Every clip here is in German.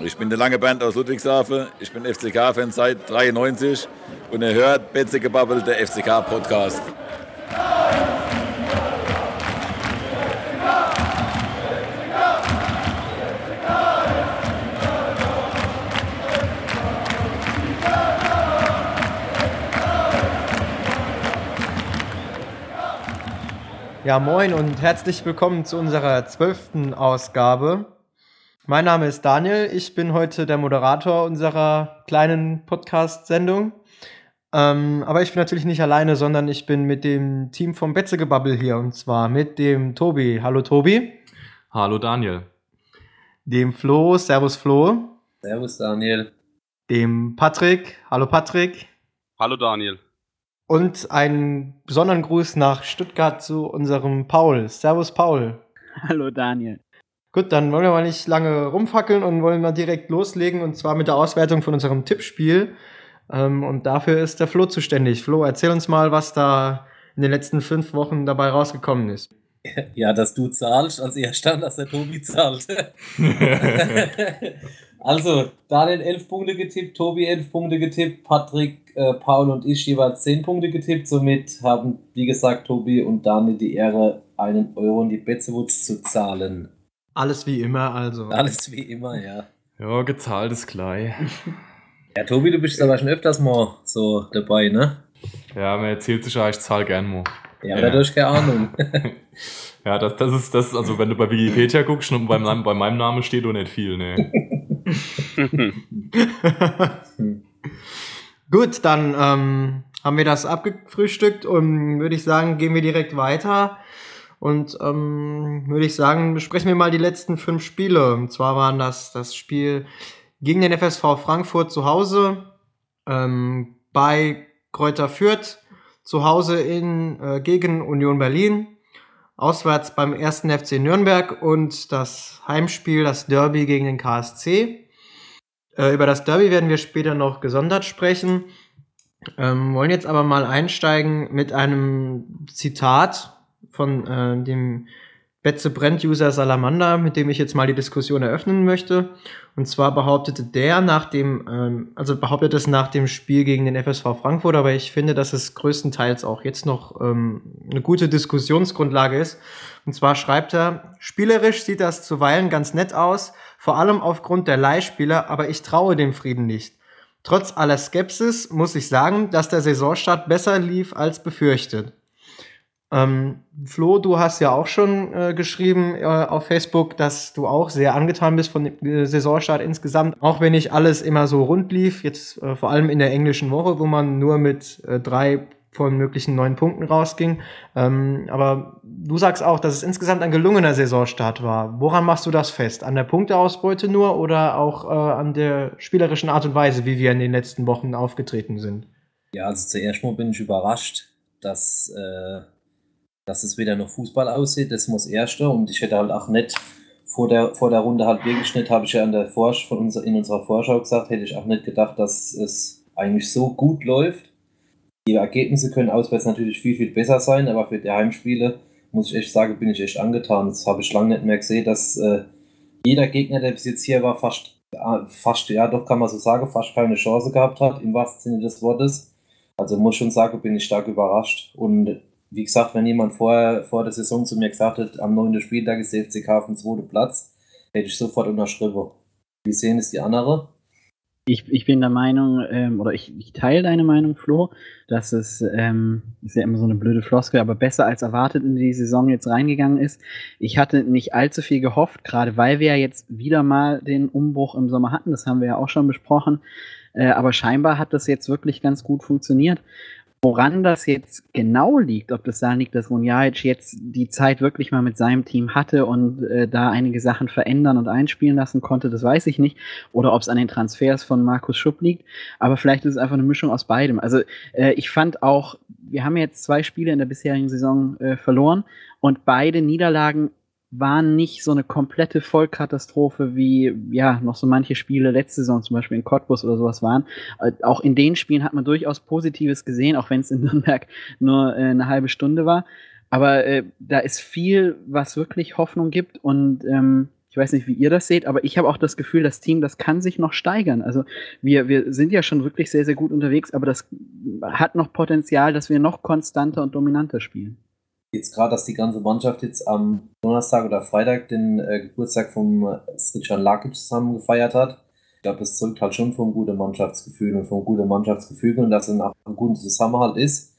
Ich bin der lange Bernd aus Ludwigshafen. Ich bin FCK-Fan seit 93 und ihr hört Betzegebabbel, der FCK-Podcast. Ja, moin und herzlich willkommen zu unserer zwölften Ausgabe. Mein Name ist Daniel, ich bin heute der Moderator unserer kleinen Podcast-Sendung. Ähm, aber ich bin natürlich nicht alleine, sondern ich bin mit dem Team vom Betzegebabbel hier und zwar mit dem Tobi. Hallo Tobi. Hallo Daniel. Dem Flo. Servus Flo. Servus Daniel. Dem Patrick. Hallo Patrick. Hallo Daniel. Und einen besonderen Gruß nach Stuttgart zu unserem Paul. Servus, Paul. Hallo, Daniel. Gut, dann wollen wir mal nicht lange rumfackeln und wollen mal direkt loslegen und zwar mit der Auswertung von unserem Tippspiel. Ähm, und dafür ist der Flo zuständig. Flo, erzähl uns mal, was da in den letzten fünf Wochen dabei rausgekommen ist. Ja, dass du zahlst, als erster, dass der Tobi zahlt. also, Daniel 11 Punkte getippt, Tobi 11 Punkte getippt, Patrick äh, Paul und ich jeweils 10 Punkte getippt. Somit haben, wie gesagt, Tobi und Daniel die Ehre, einen Euro in die Betzewutz zu zahlen. Alles wie immer, also. Alles wie immer, ja. Ja, gezahlt ist gleich. Ja, Tobi, du bist aber schon öfters mal so dabei, ne? Ja, man erzählt sich ja, ich zahle gern mal. Ja, aber ja. durch keine Ahnung. ja, das, das ist das, also wenn du bei Wikipedia guckst und bei, bei meinem Namen steht, doch nicht viel, ne. Gut, dann ähm, haben wir das abgefrühstückt und würde ich sagen, gehen wir direkt weiter. Und ähm, würde ich sagen, besprechen wir mal die letzten fünf Spiele. Und zwar waren das das Spiel gegen den FSV Frankfurt zu Hause, ähm, bei Kräuter Fürth, zu Hause in, äh, gegen Union Berlin, auswärts beim ersten FC Nürnberg und das Heimspiel, das Derby gegen den KSC. Äh, über das Derby werden wir später noch gesondert sprechen. Ähm, wollen jetzt aber mal einsteigen mit einem Zitat von äh, dem Betze Brent-User Salamander, mit dem ich jetzt mal die Diskussion eröffnen möchte. Und zwar behauptete der nach dem, ähm, also behauptet es nach dem Spiel gegen den FSV Frankfurt, aber ich finde, dass es größtenteils auch jetzt noch ähm, eine gute Diskussionsgrundlage ist. Und zwar schreibt er, spielerisch sieht das zuweilen ganz nett aus, vor allem aufgrund der Leihspieler, aber ich traue dem Frieden nicht. Trotz aller Skepsis muss ich sagen, dass der Saisonstart besser lief als befürchtet. Ähm, Flo, du hast ja auch schon äh, geschrieben äh, auf Facebook, dass du auch sehr angetan bist von dem äh, Saisonstart insgesamt. Auch wenn nicht alles immer so rund lief, jetzt äh, vor allem in der englischen Woche, wo man nur mit äh, drei von möglichen neun Punkten rausging. Ähm, aber du sagst auch, dass es insgesamt ein gelungener Saisonstart war. Woran machst du das fest? An der Punkteausbeute nur oder auch äh, an der spielerischen Art und Weise, wie wir in den letzten Wochen aufgetreten sind? Ja, also zuerst mal bin ich überrascht, dass, dass es wieder noch Fußball aussieht. Das muss erste und ich hätte halt auch nicht vor der, vor der Runde halt wirklich nicht, habe ich ja in, der Vorsch von unser, in unserer Vorschau gesagt, hätte ich auch nicht gedacht, dass es eigentlich so gut läuft die Ergebnisse können auswärts natürlich viel, viel besser sein, aber für die Heimspiele muss ich echt sagen, bin ich echt angetan. Das habe ich lange nicht mehr gesehen, dass äh, jeder Gegner, der bis jetzt hier war, fast, äh, fast, ja doch kann man so sagen, fast keine Chance gehabt hat, im wahrsten Sinne des Wortes. Also muss schon sagen, bin ich stark überrascht. Und wie gesagt, wenn jemand vorher, vor der Saison zu mir gesagt hat, am 9. Spieltag ist der FCK auf dem zweiten Platz, hätte ich sofort unterschrieben. Wie sehen es die anderen? Ich, ich bin der Meinung, ähm, oder ich, ich teile deine Meinung, Flo, dass es, ähm, ist ja immer so eine blöde Floskel, aber besser als erwartet in die Saison jetzt reingegangen ist. Ich hatte nicht allzu viel gehofft, gerade weil wir ja jetzt wieder mal den Umbruch im Sommer hatten, das haben wir ja auch schon besprochen. Äh, aber scheinbar hat das jetzt wirklich ganz gut funktioniert. Woran das jetzt genau liegt, ob das daran liegt, dass Runjajic jetzt die Zeit wirklich mal mit seinem Team hatte und äh, da einige Sachen verändern und einspielen lassen konnte, das weiß ich nicht. Oder ob es an den Transfers von Markus Schupp liegt. Aber vielleicht ist es einfach eine Mischung aus beidem. Also äh, ich fand auch, wir haben jetzt zwei Spiele in der bisherigen Saison äh, verloren und beide Niederlagen waren nicht so eine komplette Vollkatastrophe wie ja noch so manche Spiele letzte Saison zum Beispiel in Cottbus oder sowas waren. Äh, auch in den Spielen hat man durchaus Positives gesehen, auch wenn es in Nürnberg nur äh, eine halbe Stunde war. Aber äh, da ist viel, was wirklich Hoffnung gibt und ähm, Ich weiß nicht, wie ihr das seht, aber ich habe auch das Gefühl, das Team, das kann sich noch steigern. Also wir, wir sind ja schon wirklich sehr, sehr gut unterwegs, aber das hat noch Potenzial, dass wir noch konstanter und dominanter spielen. Jetzt gerade, dass die ganze Mannschaft jetzt am Donnerstag oder Freitag den äh, Geburtstag vom äh, Sritjan Lakic zusammen gefeiert hat. Ich glaube, das zeugt halt schon vom guten Mannschaftsgefühl und vom guten Mannschaftsgefühl und dass es nach einem guten Zusammenhalt ist.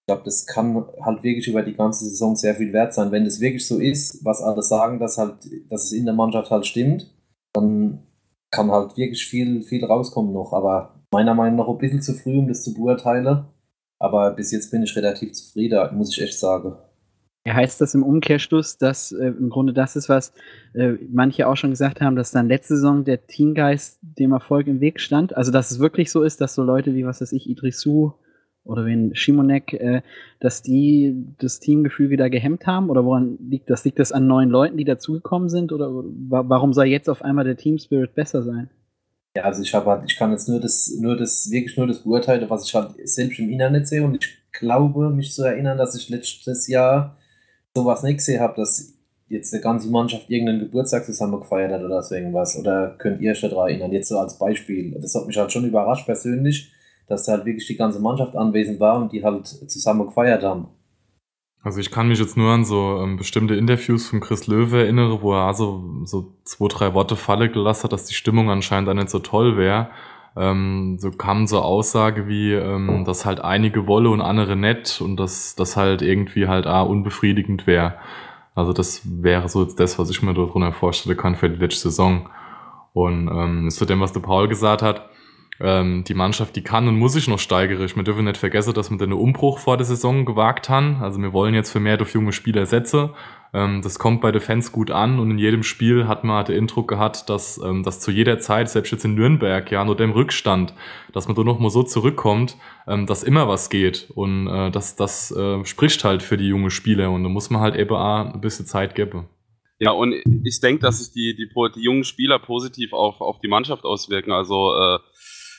Ich glaube, das kann halt wirklich über die ganze Saison sehr viel wert sein. Wenn es wirklich so ist, was alle sagen, dass halt, dass es in der Mannschaft halt stimmt, dann kann halt wirklich viel, viel rauskommen noch. Aber meiner Meinung nach ein bisschen zu früh, um das zu beurteilen. Aber bis jetzt bin ich relativ zufrieden, muss ich echt sagen. Ja, heißt das im Umkehrschluss, dass äh, im Grunde das ist, was äh, manche auch schon gesagt haben, dass dann letzte Saison der Teamgeist dem Erfolg im Weg stand? Also, dass es wirklich so ist, dass so Leute wie, was weiß ich, Idrisu, oder wenn Shimonek, äh, dass die das Teamgefüge da gehemmt haben? Oder woran liegt das? Liegt das an neuen Leuten, die dazugekommen sind? Oder warum soll jetzt auf einmal der Team Spirit besser sein? Ja, also ich habe halt, ich kann jetzt nur das, nur das, wirklich nur das beurteilen, was ich halt selbst im Internet sehe und ich glaube, mich zu erinnern, dass ich letztes Jahr sowas nicht gesehen habe, dass jetzt die ganze Mannschaft irgendeinen Geburtstag zusammen gefeiert hat oder so irgendwas. Oder könnt ihr euch daran erinnern? Jetzt so als Beispiel. Das hat mich halt schon überrascht persönlich, dass halt wirklich die ganze Mannschaft anwesend war und die halt zusammen gefeiert haben. Also ich kann mich jetzt nur an so ähm, bestimmte Interviews von Chris Löwe erinnere, wo er also so zwei, drei Worte Falle gelassen hat, dass die Stimmung anscheinend auch nicht so toll wäre. Ähm, so kam so Aussage wie, ähm, dass halt einige wolle und andere nett und dass das halt irgendwie halt ah, unbefriedigend wäre. Also das wäre so jetzt das, was ich mir darunter vorstellen kann für die letzte Saison. Und ähm, zu dem, was der Paul gesagt hat, ähm, die Mannschaft, die kann und muss sich noch steigern. Wir dürfen nicht vergessen, dass wir den Umbruch vor der Saison gewagt haben. Also wir wollen jetzt für mehr durch junge Spieler setzen. Ähm, das kommt bei den Fans gut an und in jedem Spiel hat man den Eindruck gehabt, dass ähm, das zu jeder Zeit, selbst jetzt in Nürnberg, ja, nur dem Rückstand, dass man da noch mal so zurückkommt, ähm, dass immer was geht. Und äh, das, das äh, spricht halt für die junge Spieler und da muss man halt eben auch ein bisschen Zeit geben. Ja, und ich denke, dass sich die, die, die jungen Spieler positiv auf, auf die Mannschaft auswirken. Also äh,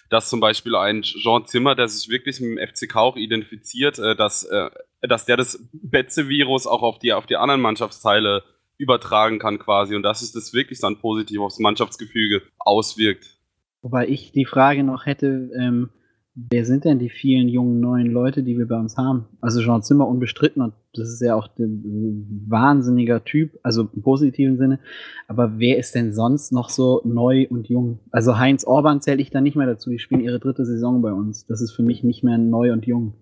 dass zum Beispiel ein Jean Zimmer, der sich wirklich mit dem FCK auch identifiziert, äh, dass, äh, dass der das Betze-Virus auch auf die, auf die anderen Mannschaftsteile übertragen kann quasi und dass es das wirklich dann positiv aufs Mannschaftsgefüge auswirkt. Wobei ich die Frage noch hätte, ähm, wer sind denn die vielen jungen neuen Leute, die wir bei uns haben? Also Jean Zimmer unbestritten und das ist ja auch ein wahnsinniger Typ, also im positiven Sinne. Aber wer ist denn sonst noch so neu und jung? Also Heinz Orban zähle ich da nicht mehr dazu. Die spielen ihre dritte Saison bei uns. Das ist für mich nicht mehr neu und jung.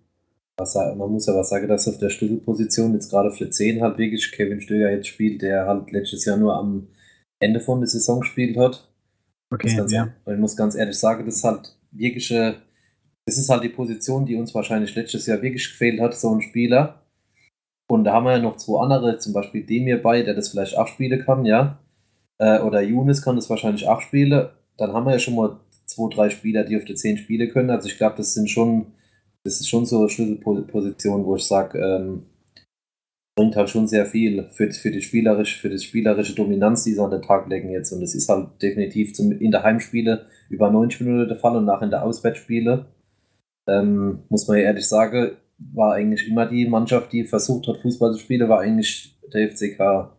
Man muss aber sagen, dass auf der Schlüsselposition jetzt gerade für 10 halt wirklich Kevin Stöger jetzt spielt, der halt letztes Jahr nur am Ende von der Saison gespielt hat. Okay, ja. Ich muss ganz ehrlich sagen, das ist halt wirkliche das ist halt die Position, die uns wahrscheinlich letztes Jahr wirklich gefehlt hat, so ein Spieler. Und da haben wir ja noch zwei andere, zum Beispiel Demir bei, der das vielleicht abspielen kann, ja. Äh, oder Younes kann das wahrscheinlich abspielen. Dann haben wir ja schon mal zwei, drei Spieler, die auf der 10 spielen können. Also ich glaube, das sind schon, das ist schon so eine Schlüsselposition, wo ich sage, ähm, bringt halt schon sehr viel für, für, die spielerische, für die spielerische Dominanz, die sie an den Tag legen jetzt. Und das ist halt definitiv zum, in der Heimspiele über 90 Minuten der Fall und nach in der Auswärtsspiele ähm, muss man ehrlich sagen, war eigentlich immer die Mannschaft, die versucht hat, Fußball zu spielen, war eigentlich der FCK.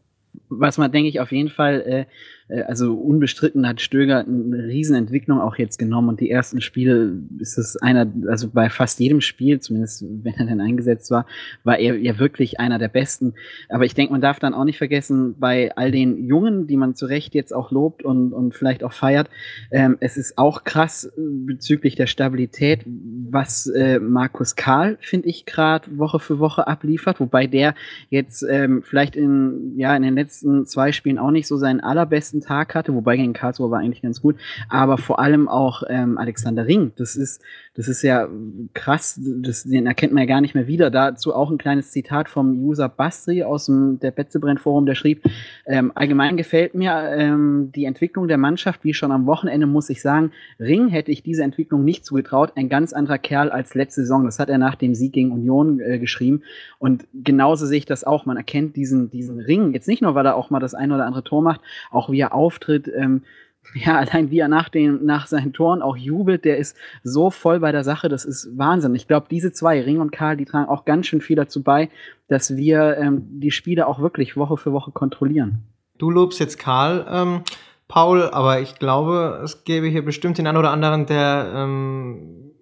Was man, denke ich, auf jeden Fall äh, äh, also unbestritten hat Stöger eine Riesenentwicklung auch jetzt genommen und die ersten Spiele ist es einer, also bei fast jedem Spiel, zumindest wenn er dann eingesetzt war, war er ja wirklich einer der besten. Aber ich denke, man darf dann auch nicht vergessen, bei all den Jungen, die man zu Recht jetzt auch lobt und, und vielleicht auch feiert, ähm, es ist auch krass bezüglich der Stabilität, was äh, Markus Karl, finde ich, gerade Woche für Woche abliefert, wobei der jetzt ähm, vielleicht in, ja, in den letzten zwei Spielen auch nicht so seinen allerbesten besten Tag hatte, wobei gegen Karlsruhe war eigentlich ganz gut, aber vor allem auch ähm, Alexander Ring. Das ist, das ist ja krass, das, den erkennt man ja gar nicht mehr wieder. Dazu auch ein kleines Zitat vom User Bastri aus dem der Betzebrand Forum, der schrieb, ähm, allgemein gefällt mir ähm, die Entwicklung der Mannschaft, wie schon am Wochenende muss ich sagen, Ring hätte ich diese Entwicklung nicht zugetraut, ein ganz anderer Kerl als letzte Saison. Das hat er nach dem Sieg gegen Union äh, geschrieben und genauso sehe ich das auch. Man erkennt diesen, diesen Ring, jetzt nicht nur, weil er auch mal das ein oder andere Tor macht, auch wie er auftritt, ähm, ja, allein wie er nach, den, nach seinen Toren auch jubelt, der ist so voll bei der Sache, das ist Wahnsinn. Ich glaube, diese zwei, Ring und Karl, die tragen auch ganz schön viel dazu bei, dass wir ähm, die Spiele auch wirklich Woche für Woche kontrollieren. du lobst jetzt Karl, ähm, Paul, aber ich glaube, es gäbe hier bestimmt den einen oder anderen, der ähm,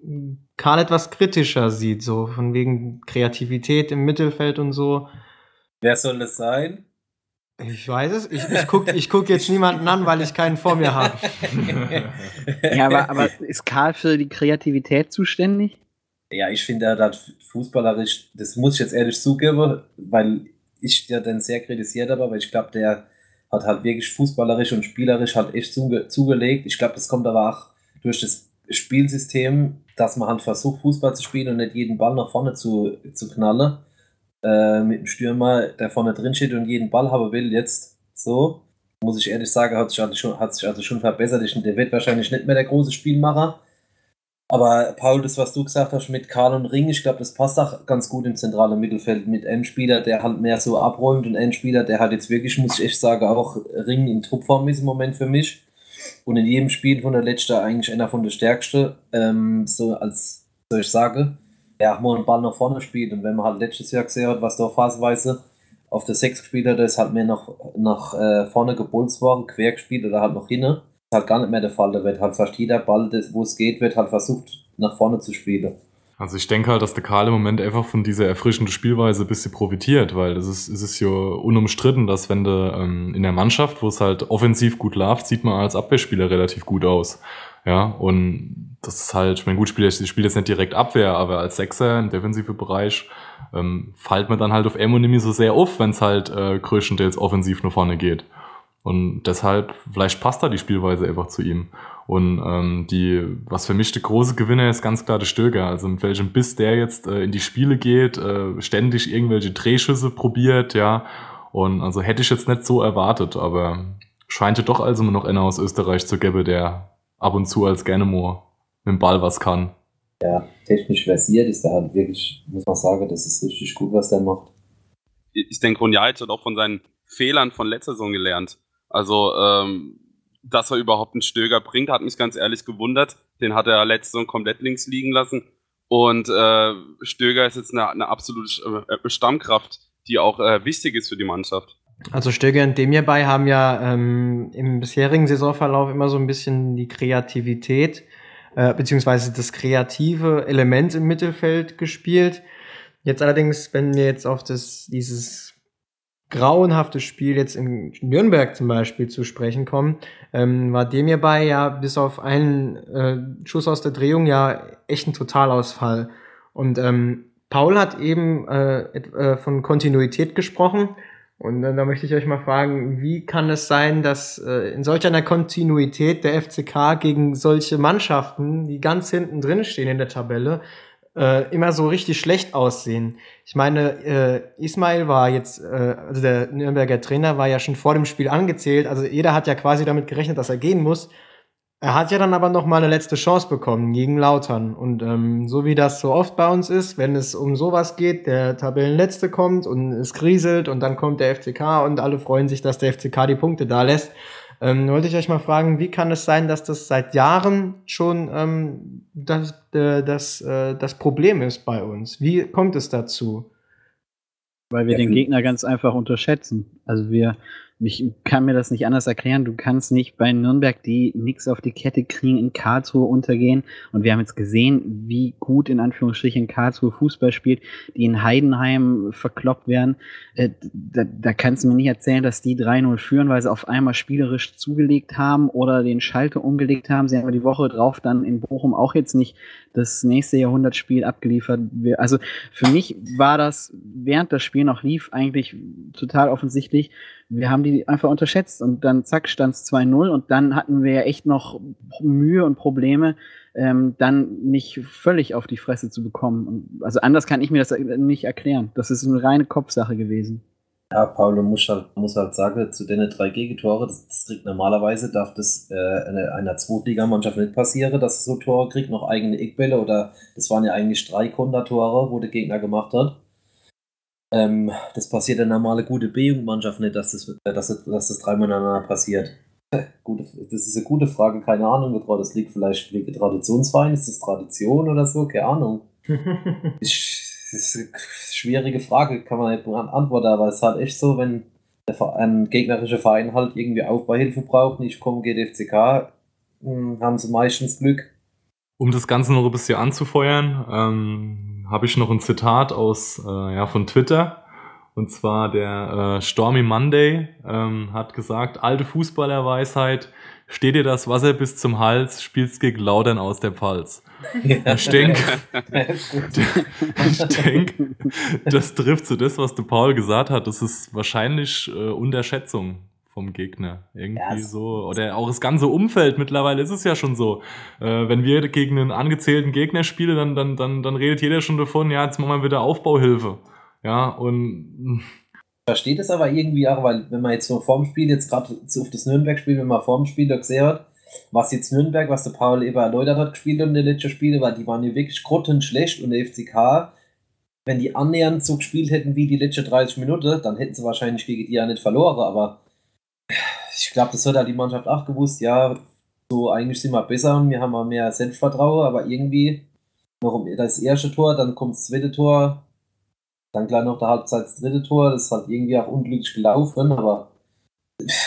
Karl etwas kritischer sieht, so von wegen Kreativität im Mittelfeld und so. Wer soll das sein? Ich weiß es. Ich, ich gucke ich guck jetzt niemanden an, weil ich keinen vor mir habe. ja, aber, aber ist Karl für die Kreativität zuständig? Ja, ich finde, er hat fußballerisch, das muss ich jetzt ehrlich zugeben, weil ich ja dann sehr kritisiert habe, aber ich glaube, der hat halt wirklich fußballerisch und spielerisch halt echt zuge zugelegt. Ich glaube, das kommt aber auch durch das Spielsystem, dass man halt versucht, Fußball zu spielen und nicht jeden Ball nach vorne zu, zu knallen. Äh, mit dem Stürmer, der vorne drin steht und jeden Ball haben will, jetzt so. Muss ich ehrlich sagen, hat sich also schon, hat sich also schon verbessert. Ich, der wird wahrscheinlich nicht mehr der große Spielmacher. Aber Paul, das, was du gesagt hast mit Karl und Ring, ich glaube, das passt auch ganz gut im zentralen Mittelfeld mit einem Spieler, der halt mehr so abräumt und einem Spieler, der halt jetzt wirklich, muss ich echt sagen, auch Ring in Truppform ist im Moment für mich. Und in jedem Spiel von der letzten eigentlich einer von der stärksten, ähm, so als soll ich sagen, auch mal einen Ball nach vorne spielt. Und wenn man halt letztes Jahr gesehen hat, was da phasenweise auf der Sechs gespielt hat, ist halt mehr nach, nach äh, vorne gebulzt worden, quer gespielt oder halt noch hinne halt gar nicht mehr der Fall. Da wird halt fast jeder Ball, wo es geht, wird halt versucht, nach vorne zu spielen. Also ich denke halt, dass der Karl im Moment einfach von dieser erfrischenden Spielweise ein bisschen profitiert, weil es ist, ist ja unumstritten, dass wenn du ähm, in der Mannschaft, wo es halt offensiv gut läuft, sieht man als Abwehrspieler relativ gut aus. Ja, und das ist halt, ich meine, gut, ich spiele jetzt nicht direkt Abwehr, aber als Sechser im defensiven Bereich ähm, fällt man dann halt auf Emo nicht so sehr auf, wenn es halt äh, größtenteils offensiv nach vorne geht. Und deshalb, vielleicht passt da die Spielweise einfach zu ihm. Und ähm, die, was für mich der große Gewinner ist, ganz klar der Stöger. Also mit welchem Biss der jetzt äh, in die Spiele geht, äh, ständig irgendwelche Drehschüsse probiert, ja. Und also hätte ich jetzt nicht so erwartet, aber scheint ja doch also noch einer aus Österreich zu geben, der ab und zu als gerne mit dem Ball was kann. Ja, technisch versiert ist er halt wirklich, muss man sagen, das ist richtig gut, was der macht. Ich denke, Ronjait hat auch von seinen Fehlern von letzter Saison gelernt. Also, ähm, dass er überhaupt einen Stöger bringt, hat mich ganz ehrlich gewundert. Den hat er letzte Saison komplett links liegen lassen. Und äh, Stöger ist jetzt eine, eine absolute äh, Stammkraft, die auch äh, wichtig ist für die Mannschaft. Also Stöger und Demirbay haben ja ähm, im bisherigen Saisonverlauf immer so ein bisschen die Kreativität äh, beziehungsweise das kreative Element im Mittelfeld gespielt. Jetzt allerdings, wenn wir jetzt auf das dieses grauenhaftes Spiel jetzt in Nürnberg zum Beispiel zu sprechen kommen, ähm, war dem hierbei ja bis auf einen äh, Schuss aus der Drehung ja echt ein Totalausfall. Und ähm, Paul hat eben äh, äh, von Kontinuität gesprochen. Und äh, da möchte ich euch mal fragen, wie kann es sein, dass äh, in solch einer Kontinuität der FCK gegen solche Mannschaften, die ganz hinten drin stehen in der Tabelle, äh, immer so richtig schlecht aussehen. Ich meine, äh, Ismail war jetzt, äh, also der Nürnberger Trainer war ja schon vor dem Spiel angezählt, also jeder hat ja quasi damit gerechnet, dass er gehen muss. Er hat ja dann aber noch mal eine letzte Chance bekommen gegen Lautern. Und ähm, so wie das so oft bei uns ist, wenn es um sowas geht, der Tabellenletzte kommt und es kriselt und dann kommt der FCK und alle freuen sich, dass der FCK die Punkte da lässt. Ähm, wollte ich euch mal fragen, wie kann es sein, dass das seit Jahren schon ähm, das, äh, das, äh, das Problem ist bei uns? Wie kommt es dazu? Weil wir den Gegner ganz einfach unterschätzen. Also wir ich kann mir das nicht anders erklären. Du kannst nicht bei Nürnberg, die nichts auf die Kette kriegen, in Karlsruhe untergehen. Und wir haben jetzt gesehen, wie gut in Anführungsstrichen Karlsruhe Fußball spielt, die in Heidenheim verkloppt werden. Äh, da, da kannst du mir nicht erzählen, dass die 3-0 führen, weil sie auf einmal spielerisch zugelegt haben oder den Schalter umgelegt haben. Sie haben die Woche drauf dann in Bochum auch jetzt nicht das nächste Jahrhundertspiel abgeliefert. Also für mich war das, während das Spiel noch lief, eigentlich total offensichtlich, wir haben die einfach unterschätzt und dann zack stand es 2-0 und dann hatten wir ja echt noch Mühe und Probleme, ähm, dann nicht völlig auf die Fresse zu bekommen. Also anders kann ich mir das nicht erklären. Das ist eine reine Kopfsache gewesen. Ja, Paulo muss halt, muss halt sagen, zu den drei Gegentore, das, das kriegt normalerweise, darf das äh, einer, einer Zweitligamannschaft nicht passieren, dass es so Tore kriegt, noch eigene Eckbälle oder das waren ja eigentlich drei Kontertore, wo der Gegner gemacht hat. Ähm, das passiert der normale gute B-Jugendmannschaft nicht, dass das, dass, das, dass das dreimal ineinander passiert. Gute, das ist eine gute Frage, keine Ahnung, das liegt vielleicht wegen Traditionsverein, ist das Tradition oder so, keine Ahnung. ich, das ist eine schwierige Frage, kann man nicht antworten, aber es ist halt echt so, wenn, der ein gegnerischer Verein halt irgendwie Aufbauhilfe braucht, nicht kommen geht FCK, hm, haben sie meistens Glück. Um das Ganze noch ein bisschen anzufeuern, ähm, habe ich noch ein Zitat aus äh, ja, von Twitter. Und zwar der äh, Stormy Monday ähm, hat gesagt, alte Fußballerweisheit, steht dir das Wasser bis zum Hals, spielst gegen Laudern aus der Pfalz. Ja, ich denke, ich denk, das trifft so das, was der Paul gesagt hat. Das ist wahrscheinlich äh, Unterschätzung vom Gegner. Irgendwie ja, so. Oder auch das ganze Umfeld mittlerweile ist es ja schon so. Äh, wenn wir gegen einen angezählten Gegner spielen, dann, dann, dann, dann redet jeder schon davon, ja, jetzt machen wir wieder Aufbauhilfe. Ja, und verstehe das aber irgendwie auch, weil wenn man jetzt so vorm Spiel, jetzt gerade auf das Nürnberg-Spiel, wenn man vorm Spiel da gesehen hat, was jetzt Nürnberg, was der Paul eben erläutert hat, gespielt und die letzten Spiele, weil die waren ja wirklich grottenschlecht und der FCK, wenn die annähernd so gespielt hätten wie die letzten 30 Minuten, dann hätten sie wahrscheinlich gegen die ja nicht verloren, aber glaube, das hat halt die Mannschaft auch gewusst, ja, so eigentlich sind wir besser und wir haben mal mehr Selbstvertrauen, aber irgendwie noch das erste Tor, dann kommt das zweite Tor, dann gleich noch der Halbzeit das dritte Tor, das ist halt irgendwie auch unglücklich gelaufen, aber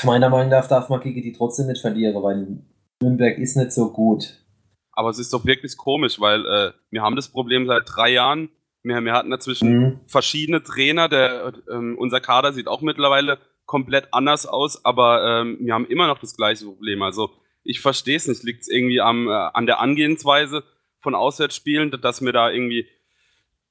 meiner Meinung nach darf man gegen die trotzdem nicht verlieren, weil Nürnberg ist nicht so gut. Aber es ist doch wirklich komisch, weil äh, wir haben das Problem seit drei Jahren. Wir, wir hatten dazwischen mhm. verschiedene Trainer. Der, äh, unser Kader sieht auch mittlerweile komplett anders aus, aber ähm, wir haben immer noch das gleiche Problem. Also ich verstehe es nicht. Liegt es irgendwie am, äh, an der Angehensweise von Auswärtsspielen, dass wir da irgendwie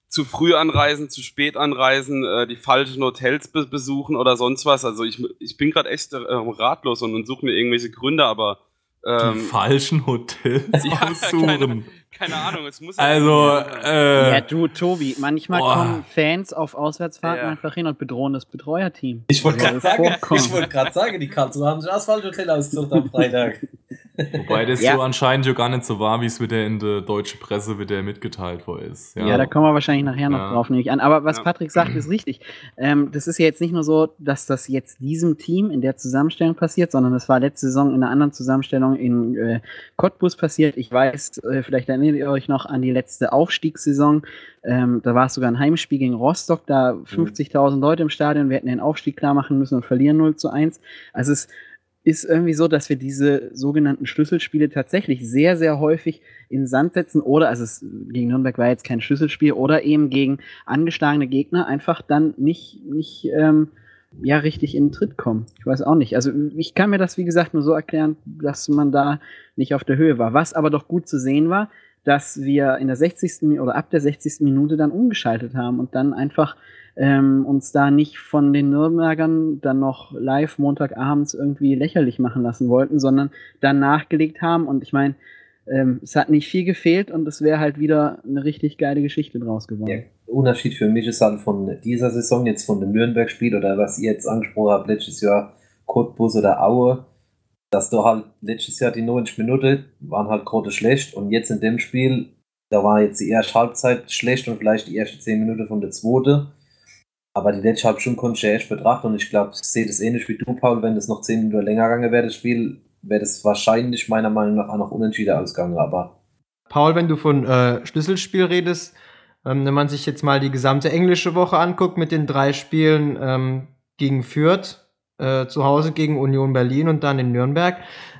zu früh anreisen, zu spät anreisen, äh, die falschen Hotels be besuchen oder sonst was. Also ich, ich bin gerade echt äh, ratlos und, und suche mir irgendwelche Gründe, aber die falschen Hotels ja, aussuchen. Keine, keine, Ahnung, es muss also äh, ja du Tobi, manchmal boah. kommen Fans auf Auswärtsfahrten ja. einfach hin und bedrohen das Betreuerteam. Ich wollte gerade sagen, ich wollte gerade sagen, die Karlsruhe haben sich das falsche Hotel ausgesucht am Freitag. Wobei das ja. so anscheinend ja gar nicht so war, wie es wieder in der deutschen Presse wieder mitgeteilt worden ist. Ja. ja, da kommen wir wahrscheinlich nachher noch ja. drauf, nehme ich an. Aber was Patrick sagt, ist richtig. Ähm, das ist ja jetzt nicht nur so, dass das jetzt diesem Team in der Zusammenstellung passiert, sondern das war letzte Saison in einer anderen Zusammenstellung in äh, Cottbus passiert. Ich weiß, äh, vielleicht erinnert ihr euch noch an die letzte Aufstiegssaison. Ähm, da war es sogar ein Heimspiel gegen Rostock, da 50.000 Leute im Stadion. Wir hätten den Aufstieg klar machen müssen und verlieren 0 zu 1. Also es ist irgendwie so, dass wir diese sogenannten Schlüsselspiele tatsächlich sehr, sehr häufig in Sand setzen oder, also es, gegen Nürnberg war jetzt kein Schlüsselspiel, oder eben gegen angeschlagene Gegner einfach dann nicht, nicht ähm, ja, richtig in den Tritt kommen. Ich weiß auch nicht. Also ich kann mir das, wie gesagt, nur so erklären, dass man da nicht auf der Höhe war. Was aber doch gut zu sehen war, dass wir in der 60. oder ab der 60. Minute dann umgeschaltet haben und dann einfach ähm, uns da nicht von den Nürnbergern dann noch live Montagabends irgendwie lächerlich machen lassen wollten, sondern dann nachgelegt haben. Und ich meine, ähm, es hat nicht viel gefehlt und es wäre halt wieder eine richtig geile Geschichte draus geworden. Ja, Unterschied für mich ist dann von dieser Saison, jetzt von dem Nürnberg-Spiel oder was ihr jetzt angesprochen habt, letztes Jahr Cottbus oder Aue, dass du halt letztes Jahr die 90 Minuten waren halt gerade schlecht und jetzt in dem Spiel, da war jetzt die erste Halbzeit schlecht und vielleicht die erste 10 Minuten von der zweiten aber die letzte halbe Stunde konnte ich ja echt betrachten und ich glaube, ich sehe das ähnlich wie du, Paul. Wenn das noch 10 Minuten länger gegangen wäre, das Spiel, wäre das wahrscheinlich meiner Meinung nach auch noch unentschieden ausgegangen. Aber Paul, wenn du von äh, Schlüsselspiel redest, ähm, wenn man sich jetzt mal die gesamte englische Woche anguckt mit den drei Spielen ähm, gegen Fürth, äh, zu Hause gegen Union Berlin und dann in Nürnberg,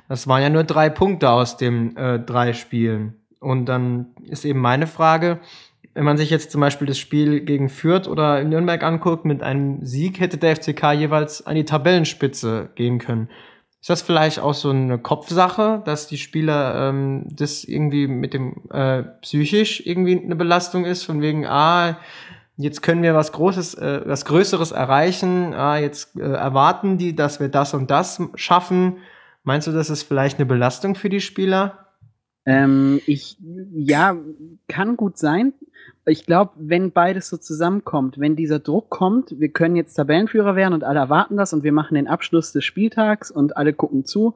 das waren ja nur drei Punkte aus den äh, drei Spielen. Und dann ist eben meine Frage, wenn man sich jetzt zum Beispiel das Spiel gegen Fürth oder Nürnberg anguckt, mit einem Sieg hätte der FCK jeweils an die Tabellenspitze gehen können. Ist das vielleicht auch so eine Kopfsache, dass die Spieler ähm, das irgendwie mit dem äh, psychisch irgendwie eine Belastung ist, von wegen, ah, jetzt können wir was Großes, äh, was Größeres erreichen, ah, jetzt äh, erwarten die, dass wir das und das schaffen. Meinst du, das ist vielleicht eine Belastung für die Spieler? Ähm, ich, ja, kann gut sein ich glaube, wenn beides so zusammenkommt, wenn dieser Druck kommt, wir können jetzt Tabellenführer werden und alle erwarten das und wir machen den Abschluss des Spieltags und alle gucken zu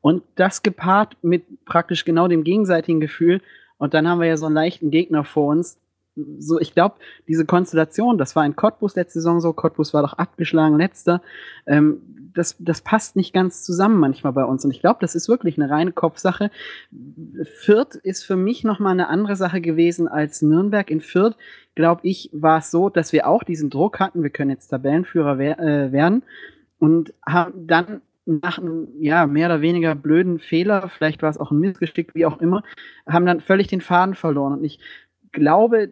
und das gepaart mit praktisch genau dem gegenseitigen Gefühl und dann haben wir ja so einen leichten Gegner vor uns. So, ich glaube, diese Konstellation, das war in Cottbus letzte Saison so, Cottbus war doch abgeschlagen letzter, ähm, das, das passt nicht ganz zusammen manchmal bei uns. Und ich glaube, das ist wirklich eine reine Kopfsache. Fürth ist für mich nochmal eine andere Sache gewesen als Nürnberg. In Fürth, glaube ich, war es so, dass wir auch diesen Druck hatten, wir können jetzt Tabellenführer wer äh, werden. und haben dann nach einem ja, mehr oder weniger blöden Fehler, vielleicht war es auch ein Missgeschick, wie auch immer, haben dann völlig den Faden verloren. Und ich glaube,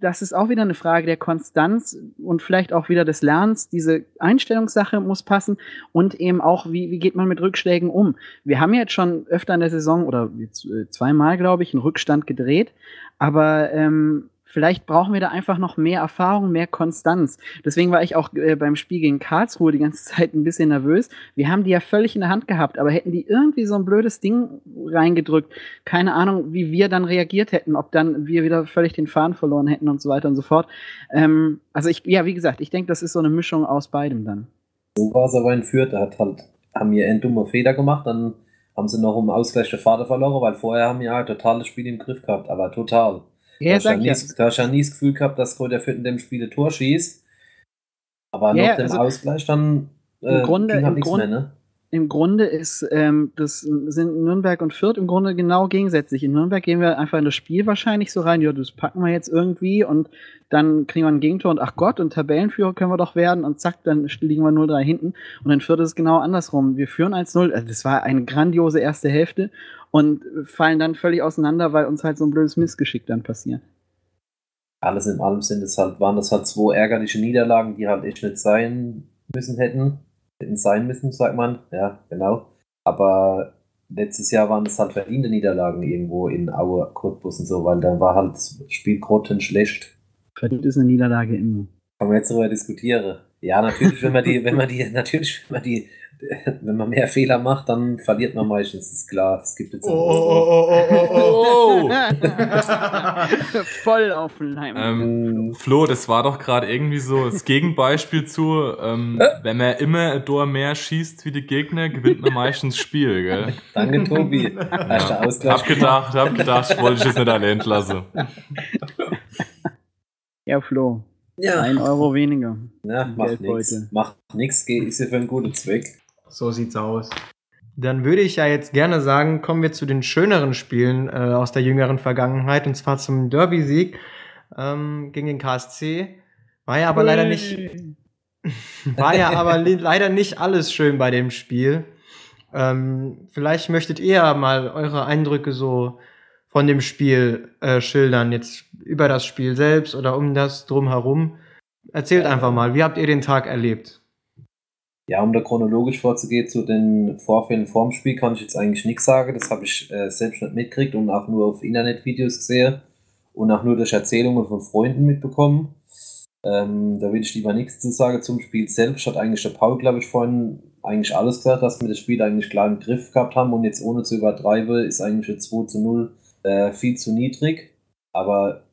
das ist auch wieder eine Frage der Konstanz und vielleicht auch wieder des Lernens. Diese Einstellungssache muss passen und eben auch, wie, wie geht man mit Rückschlägen um? Wir haben jetzt schon öfter in der Saison oder äh, zweimal, glaube ich, einen Rückstand gedreht, aber ähm, vielleicht brauchen wir da einfach noch mehr Erfahrung, mehr Konstanz. Deswegen war ich auch äh, beim Spiel gegen Karlsruhe die ganze Zeit ein bisschen nervös. Wir haben die ja völlig in der Hand gehabt, aber hätten die irgendwie so ein blödes Ding reingedrückt, keine Ahnung, wie wir dann reagiert hätten, ob dann wir wieder völlig den Faden verloren hätten und so weiter und so fort. Ähm, also ich, ja, wie gesagt, ich denke, das ist so eine Mischung aus beidem dann. So war es aber in Fürth, da hat halt, haben wir einen dummen Fehler gemacht, dann haben sie noch um Ausgleich der Vater verloren, weil vorher haben wir halt total das Spiel im Griff gehabt, aber total. Ja, da, nie, da hast ja nie das Gefühl gehabt, dass Kräuter Fürth in dem Spiel ein Tor schießt. Aber ja, nach dem also Ausgleich dann äh, im Grunde, ging halt nichts Grund, mehr, ne? Im Grunde ist ähm, das sind Nürnberg und Fürth im Grunde genau gegensätzlich. In Nürnberg gehen wir einfach in das Spiel wahrscheinlich so rein, ja, das packen wir jetzt irgendwie und dann kriegen wir ein Gegentor und ach Gott, und Tabellenführer können wir doch werden und zack, dann liegen wir 0-3 hinten. Und in Fürth ist es genau andersrum. Wir führen 1-0. Also das war eine grandiose erste Hälfte und fallen dann völlig auseinander, weil uns halt so ein blödes Missgeschick dann passiert. Alles in allem sind es halt, waren das halt zwei ärgerliche Niederlagen, die halt echt nicht sein müssen hätten. Hätten sein müssen, sagt man. Ja, genau. Aber letztes Jahr waren es halt verdiente Niederlagen irgendwo in Aue, Cottbus und so, weil da war halt das Spiel schlecht. Verdient ist eine Niederlage immer. Kann man jetzt darüber diskutieren. Ja, natürlich, wenn man die, wenn man die, natürlich, wenn man die wenn man mehr Fehler macht, dann verliert man meistens, ist klar. Es gibt jetzt oh, oh, oh, oh, oh, oh. Voll auf Leim. Ähm, Flo, das war doch gerade irgendwie so das Gegenbeispiel zu, ähm, wenn man immer ein Tor mehr schießt wie die Gegner, gewinnt man meistens das Spiel, gell? Danke, Tobi. Ja. Hab gedacht, hab gedacht, wollte ich es nicht allein lassen. Ja, Flo. Ja. Ein Euro weniger. Ja, macht nichts. Macht nichts, ist ja für einen guten Zweck. So sieht's aus. Dann würde ich ja jetzt gerne sagen, kommen wir zu den schöneren Spielen äh, aus der jüngeren Vergangenheit und zwar zum Derby-Sieg ähm, gegen den KSC. War ja aber hey. leider nicht, war ja aber leider nicht alles schön bei dem Spiel. Ähm, vielleicht möchtet ihr mal eure Eindrücke so von dem Spiel äh, schildern, jetzt über das Spiel selbst oder um das drumherum. Erzählt einfach mal, wie habt ihr den Tag erlebt? Ja, um da chronologisch vorzugehen zu den Vorfällen vorm Spiel, kann ich jetzt eigentlich nichts sagen. Das habe ich äh, selbst nicht mitgekriegt und auch nur auf Internetvideos gesehen und auch nur durch Erzählungen von Freunden mitbekommen. Ähm, da will ich lieber nichts zu sagen zum Spiel selbst. Hat eigentlich der Paul, glaube ich, vorhin eigentlich alles gesagt, dass wir das Spiel eigentlich klar im Griff gehabt haben und jetzt ohne zu übertreiben, ist eigentlich ein 2 zu 0 äh, viel zu niedrig. Aber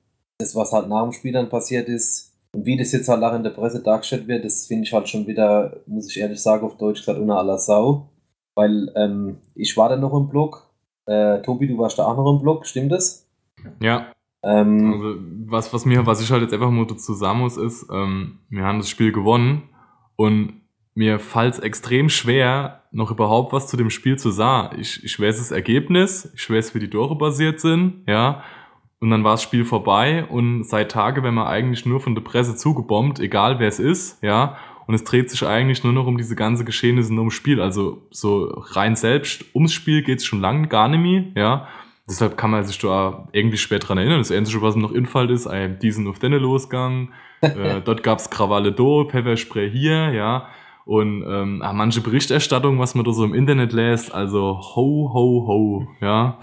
das, was halt nach dem Spiel dann passiert ist, und wie das jetzt halt auch in der Presse dargestellt wird, das finde ich halt schon wieder, muss ich ehrlich sagen, auf Deutsch gesagt, unter aller Sau. Weil ähm, ich war da noch im Blog. Äh, Tobi, du warst da auch noch im Blog, stimmt das? Ja. Ähm, also, was, was, mir, was ich halt jetzt einfach mal dazu sagen muss, ist, ähm, wir haben das Spiel gewonnen und mir fällt es extrem schwer, noch überhaupt was zu dem Spiel zu sagen. Ich, ich weiß das Ergebnis, ich weiß, wie die Tore basiert sind, ja, und dann war das Spiel vorbei und seit Tage werden wir eigentlich nur von der Presse zugebombt, egal wer es ist, ja. Und es dreht sich eigentlich nur noch um diese ganze Geschehnisse ums Spiel. Also so rein selbst ums Spiel geht es schon lange gar nicht mehr, ja. Deshalb kann man sich da irgendwie schwer dran erinnern. Das Einzige, was noch infällt ist, ein diesen auf denne losgang. äh, dort gab's Krawalle do, Pfefferspray hier, ja. Und ähm, manche Berichterstattung, was man da so im Internet lässt, also ho, ho, ho, ja.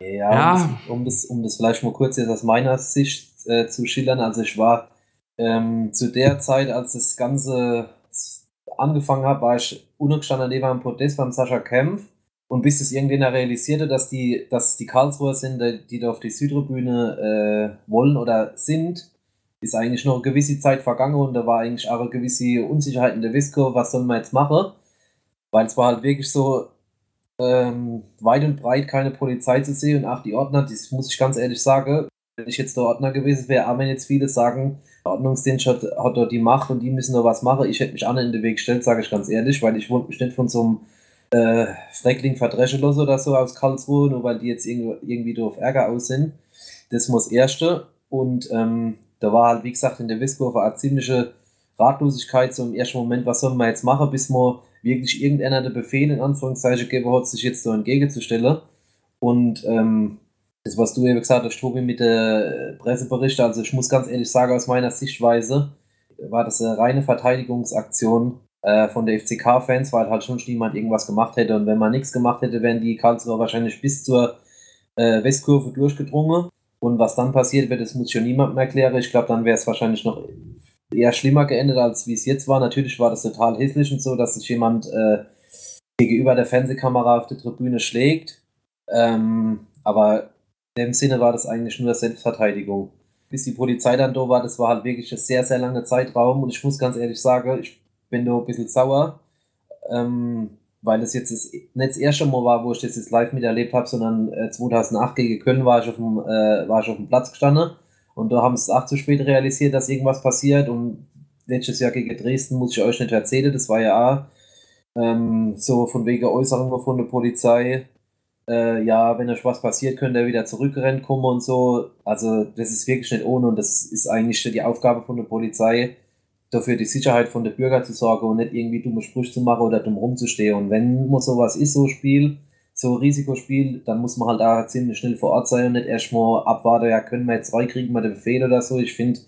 Ja, ja. Um, das, um, das, vielleicht mal kurz jetzt aus meiner Sicht äh, zu schildern. Also ich war ähm, zu der Zeit, als das Ganze angefangen hat, war ich unabgestanden neben einem Podest beim Sascha Kempf. Und bis es irgendwann realisierte, dass die, dass die Karlsruher sind, die da auf die Südtribüne äh, wollen oder sind, ist eigentlich noch eine gewisse Zeit vergangen und da war eigentlich auch eine gewisse Unsicherheit in der Visco, was soll man jetzt machen? Weil es war halt wirklich so, ähm, weit und breit keine Polizei zu sehen und auch die Ordner, das muss ich ganz ehrlich sagen, wenn ich jetzt der Ordner gewesen wäre, auch wenn jetzt viele sagen, der Ordnungsdienst hat, hat dort die Macht und die müssen noch was machen, ich hätte mich an in den Weg gestellt, sage ich ganz ehrlich, weil ich wollte mich nicht von so einem äh, Freckling verdreschen lassen oder so aus Karlsruhe, nur weil die jetzt irgendwie, irgendwie auf Ärger aus sind. Das muss Erste und ähm, da war halt, wie gesagt, in der Wisskurve eine ziemliche Ratlosigkeit, so im ersten Moment, was soll man jetzt machen, bis man wirklich irgendeiner der Befehl in Anführungszeichen gegeben hat, sich jetzt so entgegenzustellen. Und ähm, das, was du eben gesagt hast, Tobi, mit der Presseberichte, also ich muss ganz ehrlich sagen, aus meiner Sichtweise war das eine reine Verteidigungsaktion äh, von der FCK-Fans, weil halt schon niemand irgendwas gemacht hätte. Und wenn man nichts gemacht hätte, wären die Karlsruher wahrscheinlich bis zur äh, Westkurve durchgedrungen. Und was dann passiert wird, das muss ja niemandem erklären. Ich glaube, dann wäre es wahrscheinlich noch eher schlimmer geendet, als wie es jetzt war. Natürlich war das total hässlich und so, dass sich jemand äh, gegenüber der Fernsehkamera auf der Tribüne schlägt. Ähm, aber in dem Sinne war das eigentlich nur Selbstverteidigung. Bis die Polizei dann da war, das war halt wirklich ein sehr, sehr langer Zeitraum. Und ich muss ganz ehrlich sagen, ich bin da ein bisschen sauer, ähm, weil das jetzt das, nicht das erste Mal war, wo ich das jetzt live miterlebt habe, sondern äh, 2008 gegen Köln war ich, auf dem, äh, war ich auf dem Platz gestanden und da haben sie es auch zu spät realisiert, dass irgendwas passiert. Und letztes Jahr gegen Dresden muss ich euch nicht erzählen, das war ja auch ähm, so von wegen Äußerungen von der Polizei. Äh, ja, wenn euch was passiert, könnt ihr wieder zurückrennen kommen und so. Also, das ist wirklich nicht ohne und das ist eigentlich die Aufgabe von der Polizei, dafür die Sicherheit von der Bürger zu sorgen und nicht irgendwie dumme Sprüche zu machen oder dumm rumzustehen. Und wenn man sowas ist, so ein Spiel, so ein Risikospiel, dann muss man halt auch ziemlich schnell vor Ort sein und nicht erstmal abwarten, ja, können wir jetzt zwei kriegen, mal den Befehl oder so. Ich finde.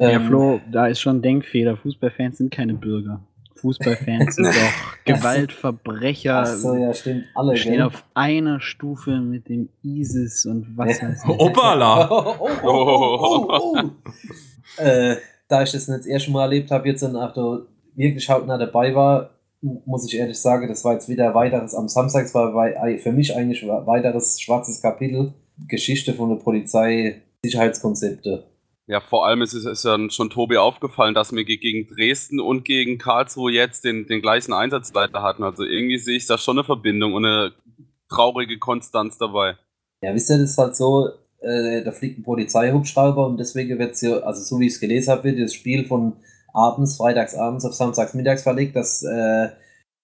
Ähm, ja, Flo, da ist schon ein Denkfehler. Fußballfans sind keine Bürger. Fußballfans sind doch Gewaltverbrecher. Ach so, ja, stimmt. Alle stehen gell? auf einer Stufe mit dem ISIS und was weiß ich. Opala! oh, oh, oh, oh, äh, da ich das das erste Mal erlebt habe, jetzt nach der wirklich hautnah dabei war, muss ich ehrlich sagen, das war jetzt wieder weiteres, am Samstag es war für mich eigentlich weiteres schwarzes Kapitel, Geschichte von der Polizei, Sicherheitskonzepte. Ja, vor allem ist es ist ja schon Tobi aufgefallen, dass wir gegen Dresden und gegen Karlsruhe jetzt den, den gleichen Einsatzleiter hatten. Also irgendwie sehe ich da schon eine Verbindung und eine traurige Konstanz dabei. Ja, wisst ihr, das ist halt so, äh, da fliegt ein Polizeihubschrauber und deswegen wird es ja, also so wie ich es gelesen habe, wird das Spiel von abends, freitags abends auf samstags mittags verlegt, dass äh,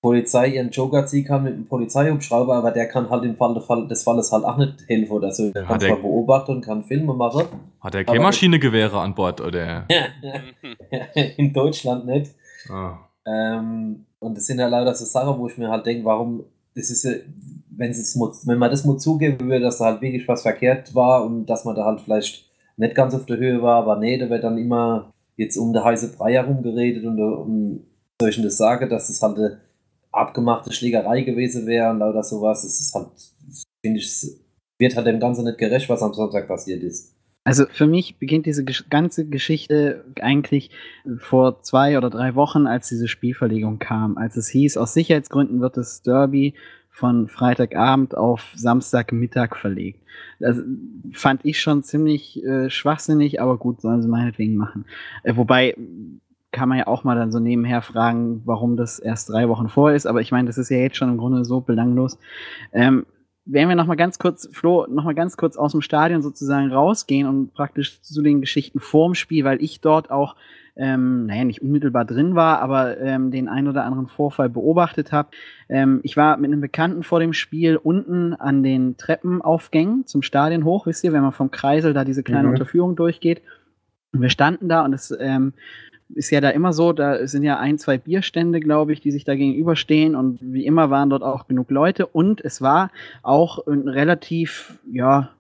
Polizei ihren Joker ziehen kann mit einem Polizeihubschrauber, aber der kann halt im Fall des Falles halt auch nicht helfen oder so. Der kann zwar beobachten und kann Filme machen. Hat er keine Maschinegewehre an Bord oder? in Deutschland nicht. Ah. Ähm, und das sind ja lauter so Sachen, wo ich mir halt denke, warum, das ist ja, wenn, wenn man das mal zugeben würde, dass da halt wirklich was verkehrt war und dass man da halt vielleicht nicht ganz auf der Höhe war, aber nee, da wird dann immer jetzt um der heiße Brei herum geredet und um solchen das sage, dass es halt eine abgemachte Schlägerei gewesen wäre und lauter sowas. Es ist halt, finde ich, wird halt dem Ganzen nicht gerecht, was am Sonntag passiert ist. Also für mich beginnt diese ganze Geschichte eigentlich vor zwei oder drei Wochen, als diese Spielverlegung kam, als es hieß, aus Sicherheitsgründen wird das Derby von Freitagabend auf Samstagmittag verlegt. Das fand ich schon ziemlich äh, schwachsinnig, aber gut, sollen sie meinetwegen machen. Äh, wobei kann man ja auch mal dann so nebenher fragen, warum das erst drei Wochen vor ist, aber ich meine, das ist ja jetzt schon im Grunde so belanglos. Ähm, werden wir nochmal ganz kurz, Flo, nochmal ganz kurz aus dem Stadion sozusagen rausgehen und praktisch zu den Geschichten vorm Spiel, weil ich dort auch ähm, naja, nicht unmittelbar drin war, aber ähm, den ein oder anderen Vorfall beobachtet habe. Ähm, ich war mit einem Bekannten vor dem Spiel unten an den Treppenaufgängen zum Stadion hoch, wisst ihr, wenn man vom Kreisel da diese kleine mhm. Unterführung durchgeht. Und wir standen da und es ähm, ist ja da immer so, da sind ja ein, zwei Bierstände, glaube ich, die sich da gegenüberstehen und wie immer waren dort auch genug Leute und es war auch ein relativ, ja,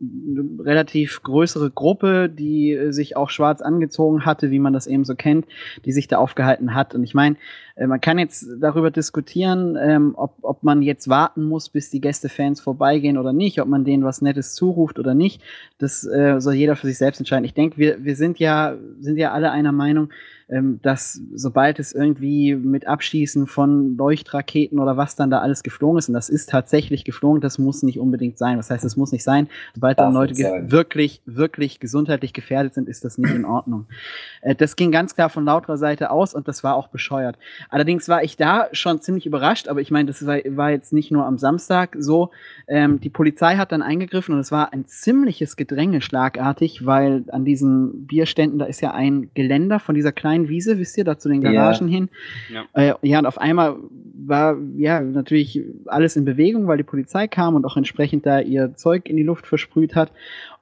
eine relativ größere Gruppe, die äh, sich auch schwarz angezogen hatte, wie man das eben so kennt, die sich da aufgehalten hat. Und ich meine, äh, man kann jetzt darüber diskutieren, ähm, ob, ob man jetzt warten muss, bis die Gästefans vorbeigehen oder nicht, ob man denen was Nettes zuruft oder nicht. Das äh, soll jeder für sich selbst entscheiden. Ich denke, wir, wir sind ja, sind ja alle einer Meinung, ähm, dass sobald es irgendwie mit Abschießen von Leuchtraketen oder was dann da alles geflogen ist, und das ist tatsächlich geflogen, das muss nicht unbedingt sein. Was heißt, es muss nicht sein. Sobald dann Leute wirklich, wirklich gesundheitlich gefährdet sind, ist das nicht in Ordnung. Äh, das ging ganz klar von lauterer Seite aus und das war auch bescheuert. Allerdings war ich da schon ziemlich überrascht, aber ich meine, das war, war, jetzt nicht nur am Samstag so. Ähm, die Polizei hat dann eingegriffen und es war ein ziemliches Gedränge schlagartig, weil an diesen Bierständen, da ist ja ein Geländer von dieser kleinen Wiese, wisst ihr, da zu den Garagen ja. hin. Ja. Äh, ja, und auf einmal war ja natürlich alles in Bewegung, weil die Polizei kam und auch entsprechend da ihr Zeug in die Luft versprüht hat.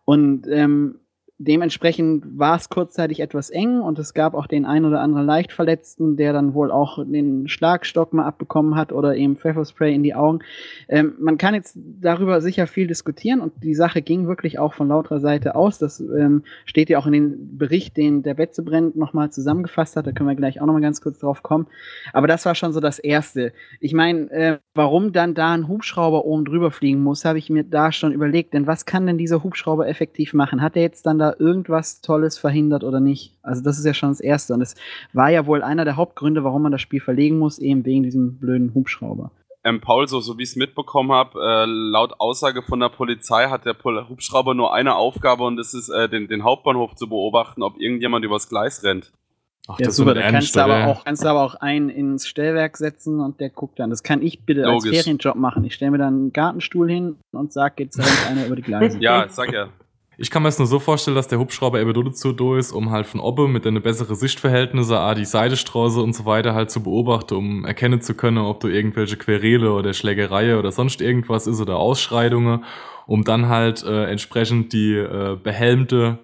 Und ähm, dementsprechend war es kurzzeitig etwas eng und es gab auch den ein oder anderen Leichtverletzten, der dann wohl auch den Schlagstock mal abbekommen hat oder eben Pfefferspray in die Augen. Ähm, man kann jetzt darüber sicher viel diskutieren und die Sache ging wirklich auch von lauterer Seite aus. Das ähm, steht ja auch in dem Bericht, den der Betzebrand nochmal zusammengefasst hat. Da können wir gleich auch nochmal ganz kurz drauf kommen. Aber das war schon so das Erste. Ich meine, äh, warum dann da ein Hubschrauber oben drüber fliegen muss, habe ich mir da schon überlegt. Denn was kann denn dieser Hubschrauber effektiv machen? Hat er jetzt dann da irgendwas Tolles verhindert oder nicht. Also das ist ja schon das Erste. Und es war ja wohl einer der Hauptgründe, warum man das Spiel verlegen muss, eben wegen diesem blöden Hubschrauber. Ähm, Paul, so, so wie ich es mitbekommen habe, äh, laut Aussage von der Polizei hat der Pol Hubschrauber nur eine Aufgabe und das ist, äh, den, den Hauptbahnhof zu beobachten, ob irgendjemand übers Gleis rennt. Ach, ja, super, da kannst du, aber auch, kannst du aber auch einen ins Stellwerk setzen und der guckt dann. Das kann ich bitte Logisch. als Ferienjob machen. Ich stelle mir dann einen Gartenstuhl hin und sag, jetzt rennt einer über die Gleise. Ja, sag ja. Ich kann mir es nur so vorstellen, dass der Hubschrauber eben dazu da ist, um halt von oben mit eine bessere Sichtverhältnisse, ah, die Seidestraße und so weiter halt zu beobachten, um erkennen zu können, ob du irgendwelche Querele oder Schlägerei oder sonst irgendwas ist oder Ausschreitungen, um dann halt äh, entsprechend die äh, behelmte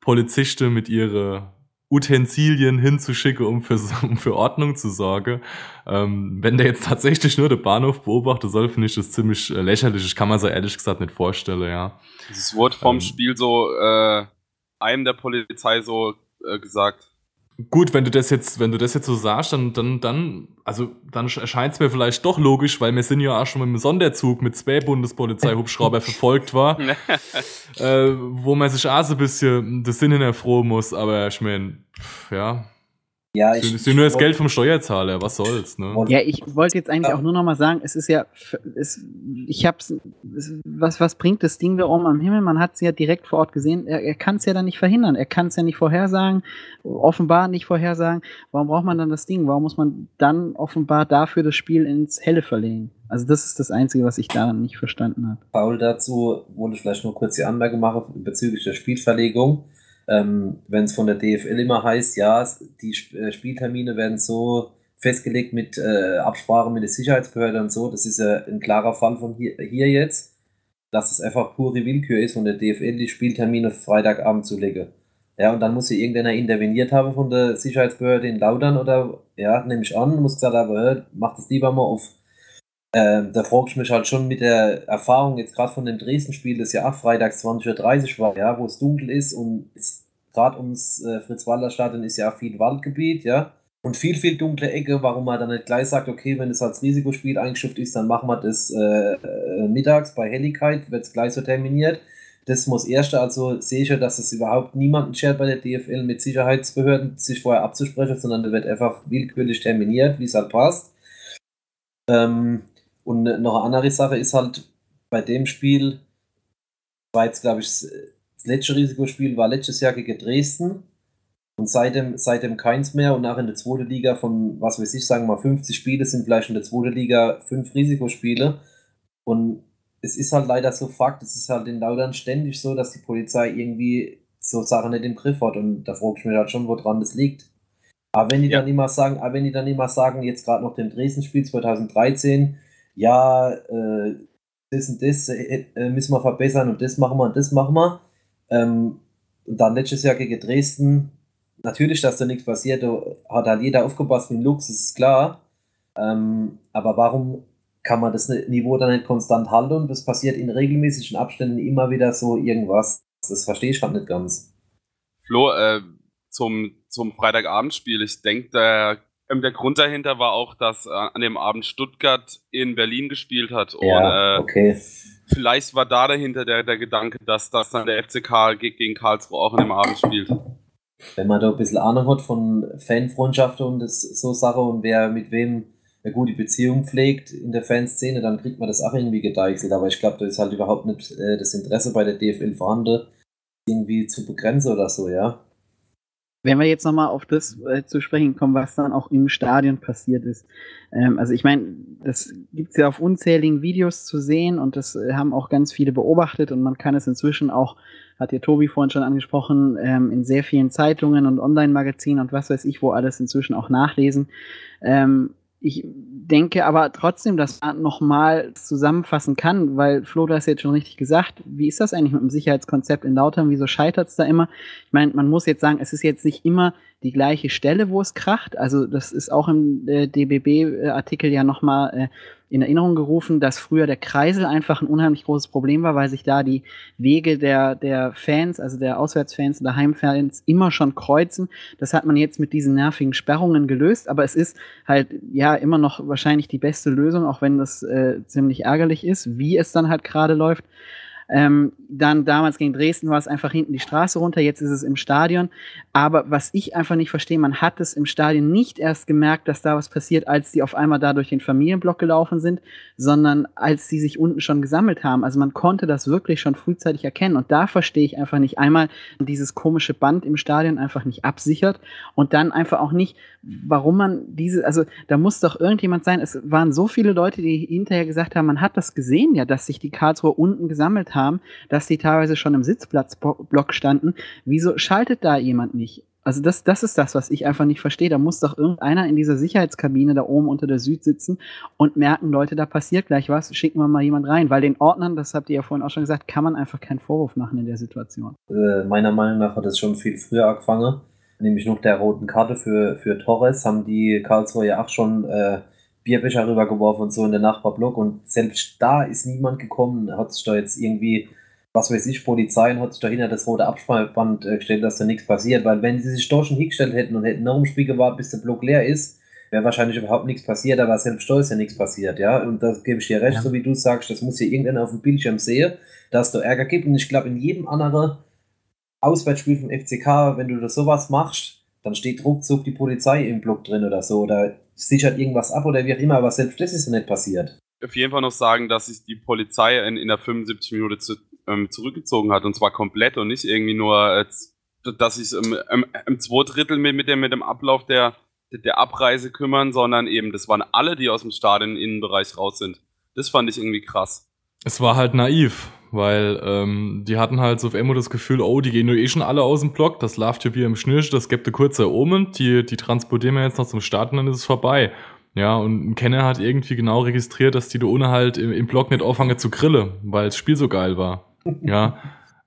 Poliziste mit ihre Utensilien hinzuschicken, um für, um für Ordnung zu sorgen. Ähm, wenn der jetzt tatsächlich nur den Bahnhof beobachten soll, finde ich das ziemlich äh, lächerlich. Ich kann mir so ehrlich gesagt nicht vorstellen, ja. Dieses Wort vom ähm, Spiel so äh, einem der Polizei so äh, gesagt. Gut, wenn du das jetzt, wenn du das jetzt so sagst, dann, dann, dann, also dann erscheint es mir vielleicht doch logisch, weil wir sind ja auch schon mit einem Sonderzug mit zwei Bundespolizei-Hubschrauber verfolgt war, äh, wo man sich auch so ein bisschen das Sinn hinterfrohen muss, aber ich meine, ja, ja, ich. ist ja nur das Geld vom Steuerzahler, was soll's, ne? Ja, ich wollte jetzt eigentlich auch nur noch mal sagen, es ist ja, es, ich hab's, was, was bringt das Ding da oben am Himmel? Man hat es ja direkt vor Ort gesehen. Er, er kann es ja dann nicht verhindern. Er kann es ja nicht vorhersagen, offenbar nicht vorhersagen. Warum braucht man dann das Ding? Warum muss man dann offenbar dafür das Spiel ins Helle verlegen? Also das ist das Einzige, was ich daran nicht verstanden habe. Paul, dazu wollte ich vielleicht nur kurz die Anmerkung machen bezüglich der Spielverlegung ähm, wenn es von der DFL immer heißt, ja, die äh, Spieltermine werden so festgelegt mit äh, Absprache mit der Sicherheitsbehörde und so, das ist ja ein klarer Fall von hier, hier jetzt, dass es einfach pure Willkür ist, von der DFL die Spieltermine Freitagabend zu legen. Ja, und dann muss hier irgendeiner interveniert haben von der Sicherheitsbehörde in Laudern oder, ja, nehme ich an, muss gesagt haben, macht es lieber mal auf äh, da frage ich mich halt schon mit der Erfahrung jetzt gerade von dem Dresden-Spiel, das ja auch freitags 20.30 Uhr war, ja, wo es dunkel ist und gerade ums äh, Fritz-Walter-Stadion ist ja auch viel Waldgebiet, ja. Und viel, viel dunkle Ecke, warum man dann nicht gleich sagt, okay, wenn es als Risikospiel eingestuft ist, dann machen wir das äh, äh, mittags bei Helligkeit, wird es gleich so terminiert. Das muss erste, also sehe ich ja, dass es überhaupt niemanden schert bei der DFL mit Sicherheitsbehörden, sich vorher abzusprechen, sondern da wird einfach willkürlich terminiert, wie es halt passt. Ähm, und noch eine andere Sache ist halt bei dem Spiel, war jetzt, glaube ich, das letzte Risikospiel war letztes Jahr gegen Dresden und seitdem, seitdem keins mehr und auch in der zweiten Liga von, was weiß ich, sagen wir mal 50 Spiele sind vielleicht in der zweiten Liga fünf Risikospiele und es ist halt leider so Fakt, es ist halt in Laudern ständig so, dass die Polizei irgendwie so Sachen nicht im Griff hat und da frage ich mich halt schon, woran das liegt. Aber wenn die ja. dann immer sagen, aber wenn die dann immer sagen, jetzt gerade noch dem Dresden-Spiel 2013, ja, äh, das und das äh, äh, müssen wir verbessern und das machen wir und das machen wir. Ähm, und dann letztes Jahr gegen Dresden, natürlich, dass da nichts passiert, da hat halt jeder aufgepasst mit dem Lux, das ist klar. Ähm, aber warum kann man das Niveau dann nicht konstant halten und das passiert in regelmäßigen Abständen immer wieder so irgendwas? Das verstehe ich halt nicht ganz. Flo, äh, zum, zum Freitagabendspiel, ich denke, der ähm, der Grund dahinter war auch, dass äh, an dem Abend Stuttgart in Berlin gespielt hat. Und, ja, äh, okay. Vielleicht war da dahinter der, der Gedanke, dass, dass dann der FCK gegen Karlsruhe auch an dem Abend spielt. Wenn man da ein bisschen Ahnung hat von Fanfreundschaften und das, so Sachen und wer mit wem eine gute Beziehung pflegt in der Fanszene, dann kriegt man das auch irgendwie gedeichselt. Aber ich glaube, da ist halt überhaupt nicht äh, das Interesse bei der DFL vorhanden, irgendwie zu begrenzen oder so, ja. Wenn wir jetzt nochmal auf das äh, zu sprechen kommen, was dann auch im Stadion passiert ist. Ähm, also ich meine, das gibt's ja auf unzähligen Videos zu sehen und das äh, haben auch ganz viele beobachtet und man kann es inzwischen auch, hat ja Tobi vorhin schon angesprochen, ähm, in sehr vielen Zeitungen und Online-Magazinen und was weiß ich, wo alles inzwischen auch nachlesen. Ähm, ich denke aber trotzdem, dass man nochmal zusammenfassen kann, weil Flo, du hast jetzt schon richtig gesagt, wie ist das eigentlich mit dem Sicherheitskonzept in Lautern? Wieso scheitert es da immer? Ich meine, man muss jetzt sagen, es ist jetzt nicht immer die gleiche Stelle, wo es kracht. Also das ist auch im äh, DBB-Artikel ja nochmal äh, in Erinnerung gerufen, dass früher der Kreisel einfach ein unheimlich großes Problem war, weil sich da die Wege der, der Fans, also der Auswärtsfans und der Heimfans immer schon kreuzen. Das hat man jetzt mit diesen nervigen Sperrungen gelöst, aber es ist halt ja immer noch wahrscheinlich die beste Lösung, auch wenn das äh, ziemlich ärgerlich ist, wie es dann halt gerade läuft. Ähm, dann damals gegen Dresden war es einfach hinten die Straße runter, jetzt ist es im Stadion. Aber was ich einfach nicht verstehe, man hat es im Stadion nicht erst gemerkt, dass da was passiert, als die auf einmal da durch den Familienblock gelaufen sind, sondern als sie sich unten schon gesammelt haben. Also man konnte das wirklich schon frühzeitig erkennen. Und da verstehe ich einfach nicht einmal dieses komische Band im Stadion einfach nicht absichert und dann einfach auch nicht, warum man diese, also da muss doch irgendjemand sein. Es waren so viele Leute, die hinterher gesagt haben, man hat das gesehen ja, dass sich die Karlsruhe unten gesammelt haben, dass die teilweise schon im Sitzplatzblock standen. Wieso schaltet da jemand nicht? Also das, das ist das, was ich einfach nicht verstehe. Da muss doch irgendeiner in dieser Sicherheitskabine da oben unter der Süd sitzen und merken, Leute, da passiert gleich was, schicken wir mal jemand rein. Weil den Ordnern, das habt ihr ja vorhin auch schon gesagt, kann man einfach keinen Vorwurf machen in der Situation. Äh, meiner Meinung nach hat es schon viel früher angefangen. Nämlich noch der roten Karte für, für Torres haben die Karlsruhe ja auch schon äh, Bierbecher rübergeworfen und so in den Nachbarblock. Und selbst da ist niemand gekommen, hat sich da jetzt irgendwie was weiß ich, Polizei und hat sich dahinter das rote Absperrband äh, gestellt, dass da nichts passiert. Weil wenn sie sich dort schon hingestellt hätten und hätten nach dem Spiel gewartet, bis der Block leer ist, wäre wahrscheinlich überhaupt nichts passiert, aber selbst da ist ja nichts passiert, ja. Und da gebe ich dir recht, ja. so wie du sagst, das muss hier irgendeiner auf dem Bildschirm sehen, dass da Ärger gibt. Und ich glaube, in jedem anderen Auswärtsspiel vom FCK, wenn du da sowas machst, dann steht ruckzuck die Polizei im Block drin oder so, oder sichert irgendwas ab oder wie auch immer, aber selbst das ist ja nicht passiert. Auf jeden Fall noch sagen, dass sich die Polizei in, in der 75 Minute zu, ähm, zurückgezogen hat und zwar komplett und nicht irgendwie nur, äh, dass sich im, im, im zwei Drittel mit, mit, dem, mit dem Ablauf der, der Abreise kümmern, sondern eben, das waren alle, die aus dem Stadion-Innenbereich raus sind. Das fand ich irgendwie krass. Es war halt naiv, weil ähm, die hatten halt so auf einmal das Gefühl, oh, die gehen nur eh schon alle aus dem Block, das läuft hier wie im Schnürsch, das gibt eine kurze Omen, die, die transportieren wir jetzt noch zum Start und dann ist es vorbei. Ja, und ein Kenner hat irgendwie genau registriert, dass die da ohne halt im, im Block nicht auffangen zu grillen, weil das Spiel so geil war. Ja,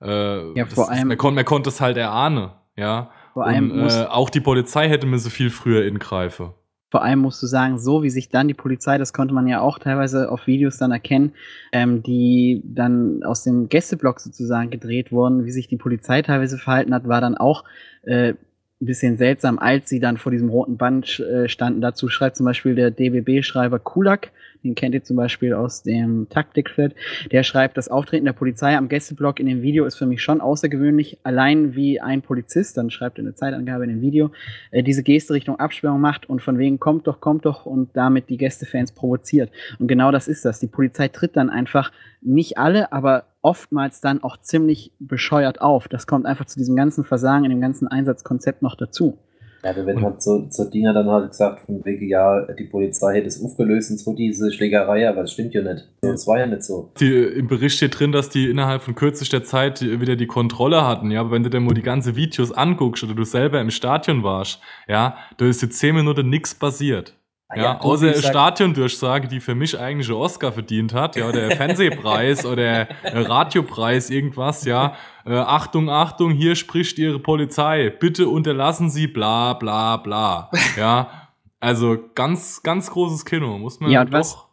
äh, ja vor das, allem. Man, kon, man konnte es halt erahnen, ja. Vor allem und, äh, auch die Polizei hätte mir so viel früher ingreifen. Vor allem musst du sagen, so wie sich dann die Polizei, das konnte man ja auch teilweise auf Videos dann erkennen, ähm, die dann aus dem Gästeblock sozusagen gedreht wurden, wie sich die Polizei teilweise verhalten hat, war dann auch äh, ein bisschen seltsam, als sie dann vor diesem roten Band äh, standen. Dazu schreibt zum Beispiel der DBB-Schreiber Kulak, den kennt ihr zum Beispiel aus dem Taktikfeld, der schreibt, das Auftreten der Polizei am Gästeblock in dem Video ist für mich schon außergewöhnlich, allein wie ein Polizist, dann schreibt er eine Zeitangabe in dem Video, äh, diese Geste Richtung Absperrung macht und von wegen kommt doch, kommt doch und damit die Gästefans provoziert. Und genau das ist das. Die Polizei tritt dann einfach nicht alle, aber oftmals dann auch ziemlich bescheuert auf. Das kommt einfach zu diesem ganzen Versagen in dem ganzen Einsatzkonzept noch dazu. Ja, da wird halt so, so Dinger dann halt gesagt, von wegen, ja, die Polizei hätte es aufgelöst und so diese Schlägerei, aber das stimmt ja nicht. Das war ja nicht so. Die, Im Bericht steht drin, dass die innerhalb von kürzester Zeit wieder die Kontrolle hatten, ja, aber wenn du dir mal die ganzen Videos anguckst oder du selber im Stadion warst, ja, da ist jetzt zehn Minuten nichts passiert. Ja, ja außer Stadiondurchsage, die für mich eigentlich einen Oscar verdient hat, ja, oder Fernsehpreis oder Radiopreis, irgendwas, ja. Äh, Achtung, Achtung, hier spricht Ihre Polizei. Bitte unterlassen Sie bla bla bla. Ja. Also ganz, ganz großes Kino, muss man ja, und doch. Was,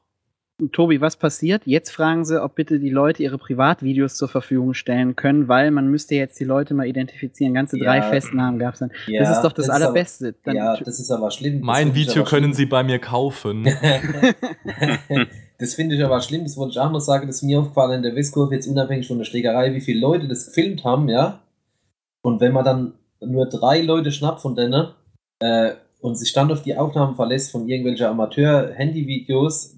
Tobi, was passiert? Jetzt fragen sie, ob bitte die Leute ihre Privatvideos zur Verfügung stellen können, weil man müsste jetzt die Leute mal identifizieren. Ganze drei ja, Festnahmen gab es dann. Ja, das ist doch das, das Allerbeste. Aber, ja, das ist aber schlimm. Mein Video können schlimm. Sie bei mir kaufen. das finde ich aber schlimm. Das wollte ich auch noch sagen. Das ist mir aufgefallen in der Westkurve, jetzt unabhängig von der Schlägerei, wie viele Leute das gefilmt haben, ja. Und wenn man dann nur drei Leute schnappt von denen äh, und sich dann auf die Aufnahmen verlässt von irgendwelchen Amateur-Handyvideos,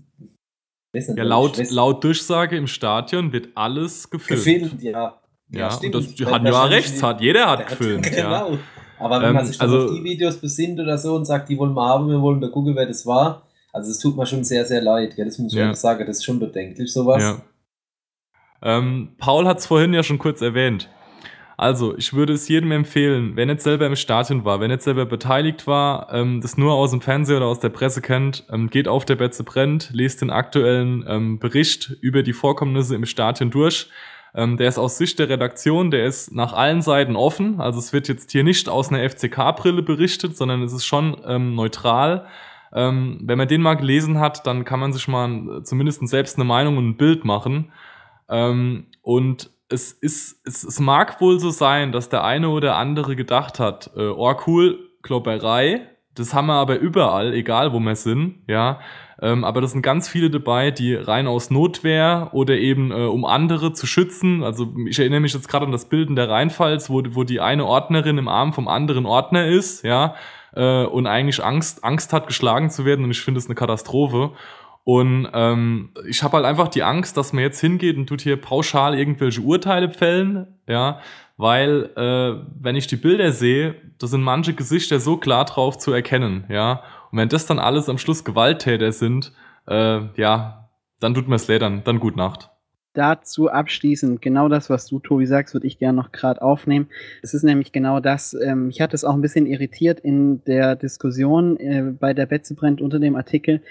ja, laut, laut Durchsage im Stadion wird alles gefilmt. Gefilmt, ja. Ja, ja und das die hatten ja rechts, hat, jeder hat gefilmt. genau. Ja. Aber wenn ähm, man sich dann also, auf die Videos besinnt oder so und sagt, die wollen wir haben, wir wollen da gucken, wer das war, also es tut mir schon sehr, sehr leid. Ja, das muss ich ja. sagen, das ist schon bedenklich, sowas. Ja. Ähm, Paul hat es vorhin ja schon kurz erwähnt. Also, ich würde es jedem empfehlen, wer nicht selber im Stadion war, wer nicht selber beteiligt war, ähm, das nur aus dem Fernseher oder aus der Presse kennt, ähm, geht auf der Betze brennt, lest den aktuellen ähm, Bericht über die Vorkommnisse im Stadion durch. Ähm, der ist aus Sicht der Redaktion, der ist nach allen Seiten offen. Also es wird jetzt hier nicht aus einer FCK-Brille berichtet, sondern es ist schon ähm, neutral. Ähm, wenn man den mal gelesen hat, dann kann man sich mal zumindest selbst eine Meinung und ein Bild machen. Und es ist, es, es mag wohl so sein, dass der eine oder andere gedacht hat, äh, oh cool, Klopperei, das haben wir aber überall, egal wo wir sind, ja. Ähm, aber das sind ganz viele dabei, die rein aus Notwehr oder eben äh, um andere zu schützen. Also ich erinnere mich jetzt gerade an das Bilden der Rheinfalls, wo, wo die eine Ordnerin im Arm vom anderen Ordner ist, ja, äh, und eigentlich Angst, Angst hat, geschlagen zu werden. Und ich finde es eine Katastrophe. Und ähm, ich habe halt einfach die Angst, dass man jetzt hingeht und tut hier pauschal irgendwelche Urteile fällen, ja, weil äh, wenn ich die Bilder sehe, da sind manche Gesichter so klar drauf zu erkennen, ja. Und wenn das dann alles am Schluss Gewalttäter sind, äh, ja, dann tut mir es leid, dann, dann gut Nacht dazu abschließend, genau das, was du, Tobi, sagst, würde ich gerne noch gerade aufnehmen. Es ist nämlich genau das, ähm, ich hatte es auch ein bisschen irritiert in der Diskussion äh, bei der Betzebrennt unter dem Artikel.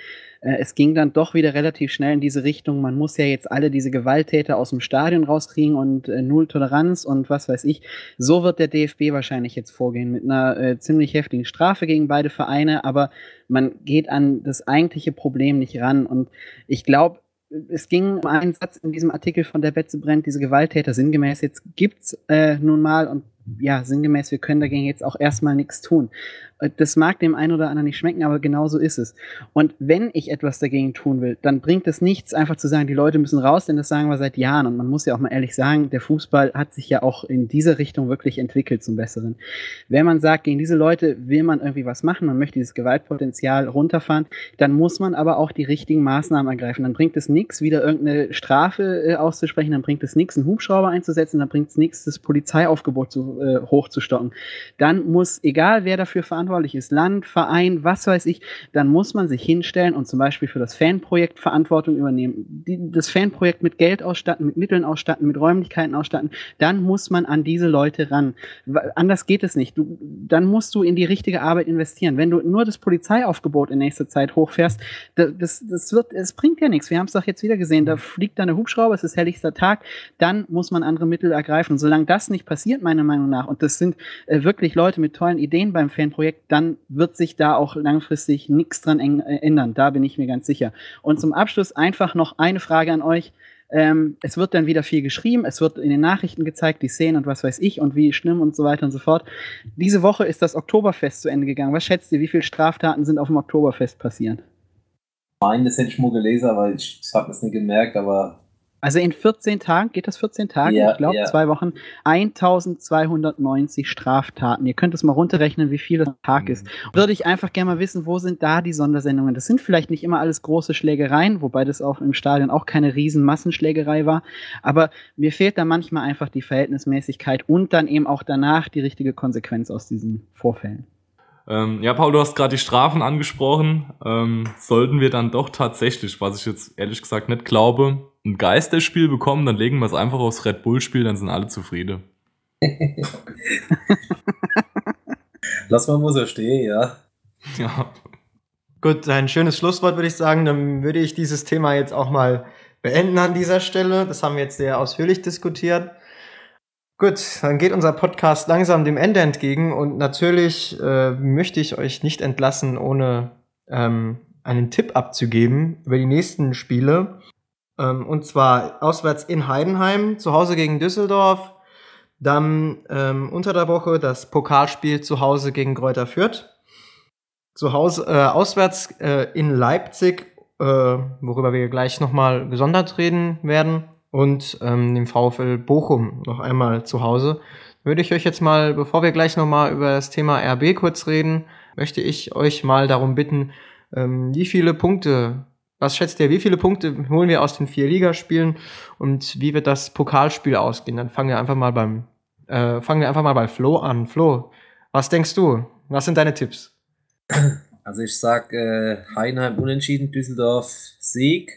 Äh, es ging dann doch wieder relativ schnell in diese Richtung, man muss ja jetzt alle diese Gewalttäter aus dem Stadion rauskriegen und äh, Null Toleranz und was weiß ich. So wird der DFB wahrscheinlich jetzt vorgehen, mit einer äh, ziemlich heftigen Strafe gegen beide Vereine, aber man geht an das eigentliche Problem nicht ran. Und ich glaube, es ging um einen Satz in diesem Artikel von der Betze brennt, diese Gewalttäter sinngemäß, jetzt gibt's äh, nun mal und ja, sinngemäß, wir können dagegen jetzt auch erstmal nichts tun. Äh, das mag dem einen oder anderen nicht schmecken, aber genau so ist es. Und wenn ich etwas dagegen tun will, dann bringt es nichts, einfach zu sagen, die Leute müssen raus, denn das sagen wir seit Jahren. Und man muss ja auch mal ehrlich sagen, der Fußball hat sich ja auch in diese Richtung wirklich entwickelt zum Besseren. Wenn man sagt, gegen diese Leute will man irgendwie was machen, man möchte dieses Gewaltpotenzial runterfahren, dann muss man aber auch die richtigen Maßnahmen ergreifen. Dann bringt es nichts, wieder irgendeine Strafe äh, auszusprechen, dann bringt es nichts, einen Hubschrauber einzusetzen, dann bringt es nichts, das Polizeiaufgebot zu, äh, hochzustocken. Dann muss, egal wer dafür verantwortlich ist, Land, Verein, was weiß ich, dann muss man sich hinstellen und zum Beispiel für das Fanprojekt Verantwortung übernehmen. Die, das Fanprojekt mit Geld ausstatten, mit Mitteln ausstatten, mit Räumlichkeiten ausstatten. Dann muss man an diese Leute ran. Anders geht es nicht. Du, dann musst du in die richtige Arbeit investieren. Wenn du nur das Polizeiaufgebot in nächster Zeit hochfährst, das, das wird, es bringt ja nichts. Wir haben es doch jetzt wieder gesehen. Da fliegt da eine Hubschrauber, es ist helllichster Tag. Dann muss man andere Mittel ergreifen. Solange das nicht passiert, meiner Meinung nach, und das sind äh, wirklich Leute mit tollen Ideen beim Fanprojekt, dann wird sich da auch langfristig nichts dran äh, ändern. Da bin ich mir ganz sicher. Und zum Abschluss einfach noch eine Frage an euch. Ähm, es wird dann wieder viel geschrieben, es wird in den Nachrichten gezeigt, die Szenen und was weiß ich und wie schlimm und so weiter und so fort. Diese Woche ist das Oktoberfest zu Ende gegangen. Was schätzt ihr, wie viele Straftaten sind auf dem Oktoberfest passiert? Nein, das hätte ich mal gelesen, aber ich, ich habe es nicht gemerkt, aber also in 14 Tagen, geht das 14 Tage? Ja, ich glaube, ja. zwei Wochen. 1290 Straftaten. Ihr könnt es mal runterrechnen, wie viel das Tag mhm. ist. Würde ich einfach gerne mal wissen, wo sind da die Sondersendungen? Das sind vielleicht nicht immer alles große Schlägereien, wobei das auch im Stadion auch keine riesen Massenschlägerei war. Aber mir fehlt da manchmal einfach die Verhältnismäßigkeit und dann eben auch danach die richtige Konsequenz aus diesen Vorfällen. Ähm, ja, Paul, du hast gerade die Strafen angesprochen. Ähm, sollten wir dann doch tatsächlich, was ich jetzt ehrlich gesagt nicht glaube, ein Geisterspiel bekommen, dann legen wir es einfach aufs Red Bull-Spiel, dann sind alle zufrieden. Lass mal mal so stehen, ja. Ja. Gut, ein schönes Schlusswort würde ich sagen. Dann würde ich dieses Thema jetzt auch mal beenden an dieser Stelle. Das haben wir jetzt sehr ausführlich diskutiert. Gut, dann geht unser Podcast langsam dem Ende entgegen und natürlich äh, möchte ich euch nicht entlassen, ohne ähm, einen Tipp abzugeben über die nächsten Spiele. Ähm, und zwar auswärts in Heidenheim, zu Hause gegen Düsseldorf, dann ähm, unter der Woche das Pokalspiel zu Hause gegen Kräuter Fürth, zu Hause äh, auswärts äh, in Leipzig, äh, worüber wir gleich nochmal gesondert reden werden und ähm, dem VfL Bochum noch einmal zu Hause. Würde ich euch jetzt mal, bevor wir gleich nochmal über das Thema RB kurz reden, möchte ich euch mal darum bitten, ähm, wie viele Punkte, was schätzt ihr, wie viele Punkte holen wir aus den vier Ligaspielen und wie wird das Pokalspiel ausgehen? Dann fangen wir einfach mal beim, äh, fangen wir einfach mal bei Flo an. Flo, was denkst du? Was sind deine Tipps? Also ich sag äh, Heinheim unentschieden, Düsseldorf Sieg.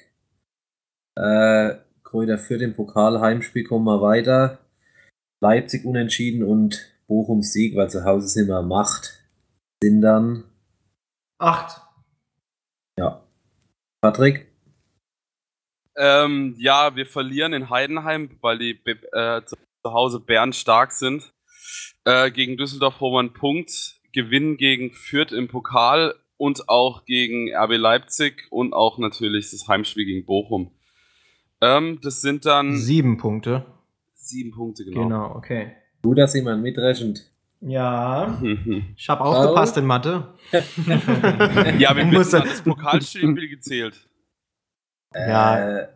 Äh, Kräuter für den Pokal Heimspiel kommen wir weiter. Leipzig unentschieden und Bochum Sieg, weil zu Hause sind wir Macht, sind dann Acht. ja. Patrick, Ähm, ja, wir verlieren in Heidenheim, weil die äh, zu Hause Bern stark sind. Äh, gegen Düsseldorf holen wir einen Punkt, gewinnen gegen Fürth im Pokal und auch gegen RB Leipzig und auch natürlich das Heimspiel gegen Bochum. Ähm, das sind dann Sieben Punkte. sieben Punkte, genau. Genau, okay. gut, dass jemand mitrechnet. Ja. Ich habe aufgepasst in Mathe. ja, wir an das Pokalspiel gezählt. Ja. Äh,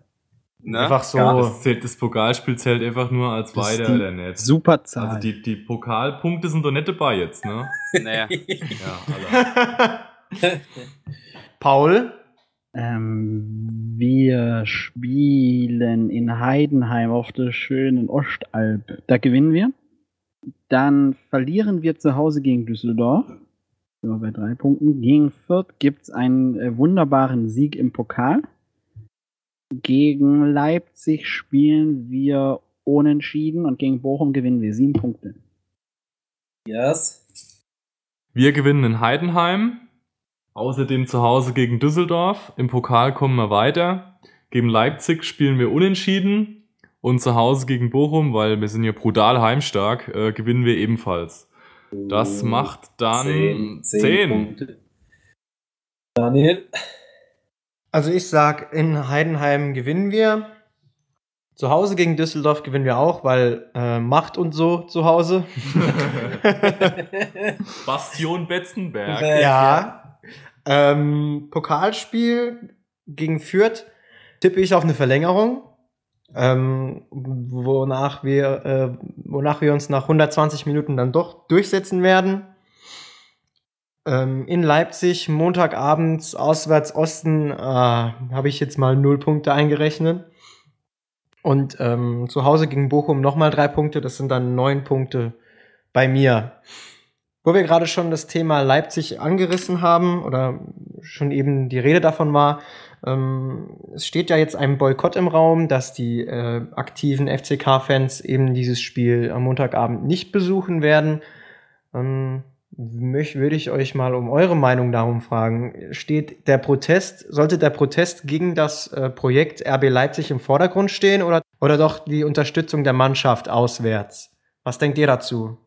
Ne? Einfach so. Ja, Das, zählt, das Pokalspiel zählt einfach nur als Das weiter oder nicht. Super Zahl. Also die, die Pokalpunkte sind doch nicht dabei jetzt, ne? Nee. Ja, Alter. Paul? Ähm, wir spielen in Heidenheim auf der schönen Ostalb. Da gewinnen wir. Dann verlieren wir zu Hause gegen Düsseldorf. Sind wir bei drei Punkten. Gegen Fürth gibt es einen äh, wunderbaren Sieg im Pokal. Gegen Leipzig spielen wir unentschieden und gegen Bochum gewinnen wir sieben Punkte. yes. Wir gewinnen in Heidenheim. Außerdem zu Hause gegen Düsseldorf. Im Pokal kommen wir weiter. Gegen Leipzig spielen wir unentschieden. Und zu Hause gegen Bochum, weil wir sind ja brutal heimstark, äh, gewinnen wir ebenfalls. Das macht dann Zehn, zehn 10. Punkte. Daniel, Also ich sag, in Heidenheim gewinnen wir. Zu Hause gegen Düsseldorf gewinnen wir auch, weil äh, Macht und so zu Hause. Bastion Betzenberg. Ja. Ähm, Pokalspiel gegen Fürth tippe ich auf eine Verlängerung. Ähm, wonach wir, äh, wonach wir uns nach 120 Minuten dann doch durchsetzen werden. Ähm, in Leipzig, Montagabends, auswärts Osten, äh, habe ich jetzt mal null Punkte eingerechnet. Und ähm, zu Hause gegen Bochum nochmal drei Punkte, das sind dann neun Punkte bei mir. Wo wir gerade schon das Thema Leipzig angerissen haben oder schon eben die Rede davon war, ähm, es steht ja jetzt ein Boykott im Raum, dass die äh, aktiven FCK-Fans eben dieses Spiel am Montagabend nicht besuchen werden. Ähm, möch, würde ich euch mal um eure Meinung darum fragen. Steht der Protest, sollte der Protest gegen das äh, Projekt RB Leipzig im Vordergrund stehen oder, oder doch die Unterstützung der Mannschaft auswärts? Was denkt ihr dazu?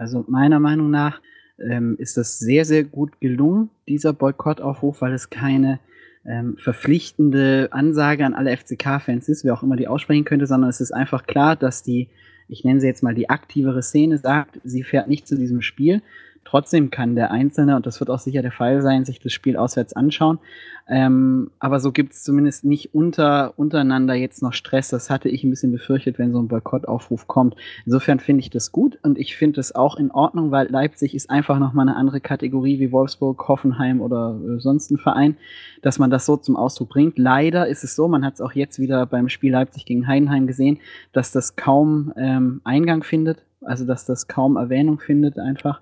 Also meiner Meinung nach ähm, ist das sehr, sehr gut gelungen, dieser Boykottaufruf, weil es keine ähm, verpflichtende Ansage an alle FCK-Fans ist, wer auch immer die aussprechen könnte, sondern es ist einfach klar, dass die, ich nenne sie jetzt mal die aktivere Szene, sagt, sie fährt nicht zu diesem Spiel. Trotzdem kann der Einzelne, und das wird auch sicher der Fall sein, sich das Spiel auswärts anschauen. Ähm, aber so gibt es zumindest nicht unter, untereinander jetzt noch Stress. Das hatte ich ein bisschen befürchtet, wenn so ein Boykottaufruf kommt. Insofern finde ich das gut und ich finde es auch in Ordnung, weil Leipzig ist einfach nochmal eine andere Kategorie wie Wolfsburg, Hoffenheim oder äh, sonst ein Verein, dass man das so zum Ausdruck bringt. Leider ist es so, man hat es auch jetzt wieder beim Spiel Leipzig gegen Heidenheim gesehen, dass das kaum ähm, Eingang findet, also dass das kaum Erwähnung findet einfach,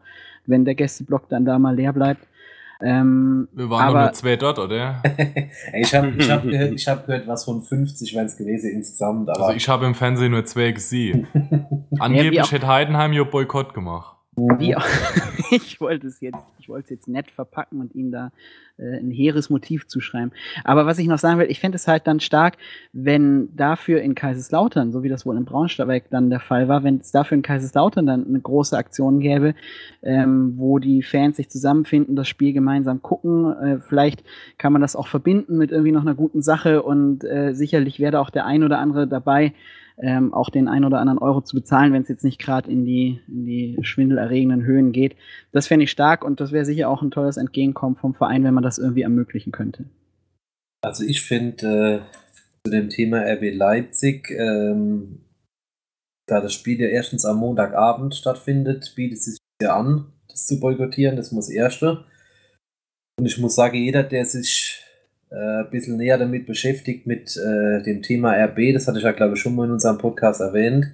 wenn der Gästeblock dann da mal leer bleibt. Ähm, Wir waren aber nur zwei dort, oder? ich habe ich hab gehört, ich hab gehört, was von 50 wären es gewesen insgesamt, aber Also ich habe im Fernsehen nur zwei gesehen. Angeblich auch- hätte Heidenheim ja Boykott gemacht. Wie auch, ich wollte es jetzt, ich wollte es jetzt nett verpacken und ihnen da äh, ein hehres Motiv zuschreiben. Aber was ich noch sagen will, ich fände es halt dann stark, wenn dafür in Kaiserslautern, so wie das wohl in Braunschweig dann der Fall war, wenn es dafür in Kaiserslautern dann eine große Aktion gäbe, ähm, wo die Fans sich zusammenfinden, das Spiel gemeinsam gucken. Äh, vielleicht kann man das auch verbinden mit irgendwie noch einer guten Sache und äh, sicherlich wäre auch der ein oder andere dabei, ähm, auch den ein oder anderen Euro zu bezahlen, wenn es jetzt nicht gerade in die, in die schwindelerregenden Höhen geht. Das fände ich stark und das wäre sicher auch ein tolles Entgegenkommen vom Verein, wenn man das irgendwie ermöglichen könnte. Also ich finde äh, zu dem Thema RB Leipzig, ähm, da das Spiel ja erstens am Montagabend stattfindet, bietet es sich ja an, das zu boykottieren, das muss erste. Und ich muss sagen, jeder, der sich äh, ein bisschen näher damit beschäftigt, mit äh, dem Thema RB, das hatte ich ja glaube ich schon mal in unserem Podcast erwähnt,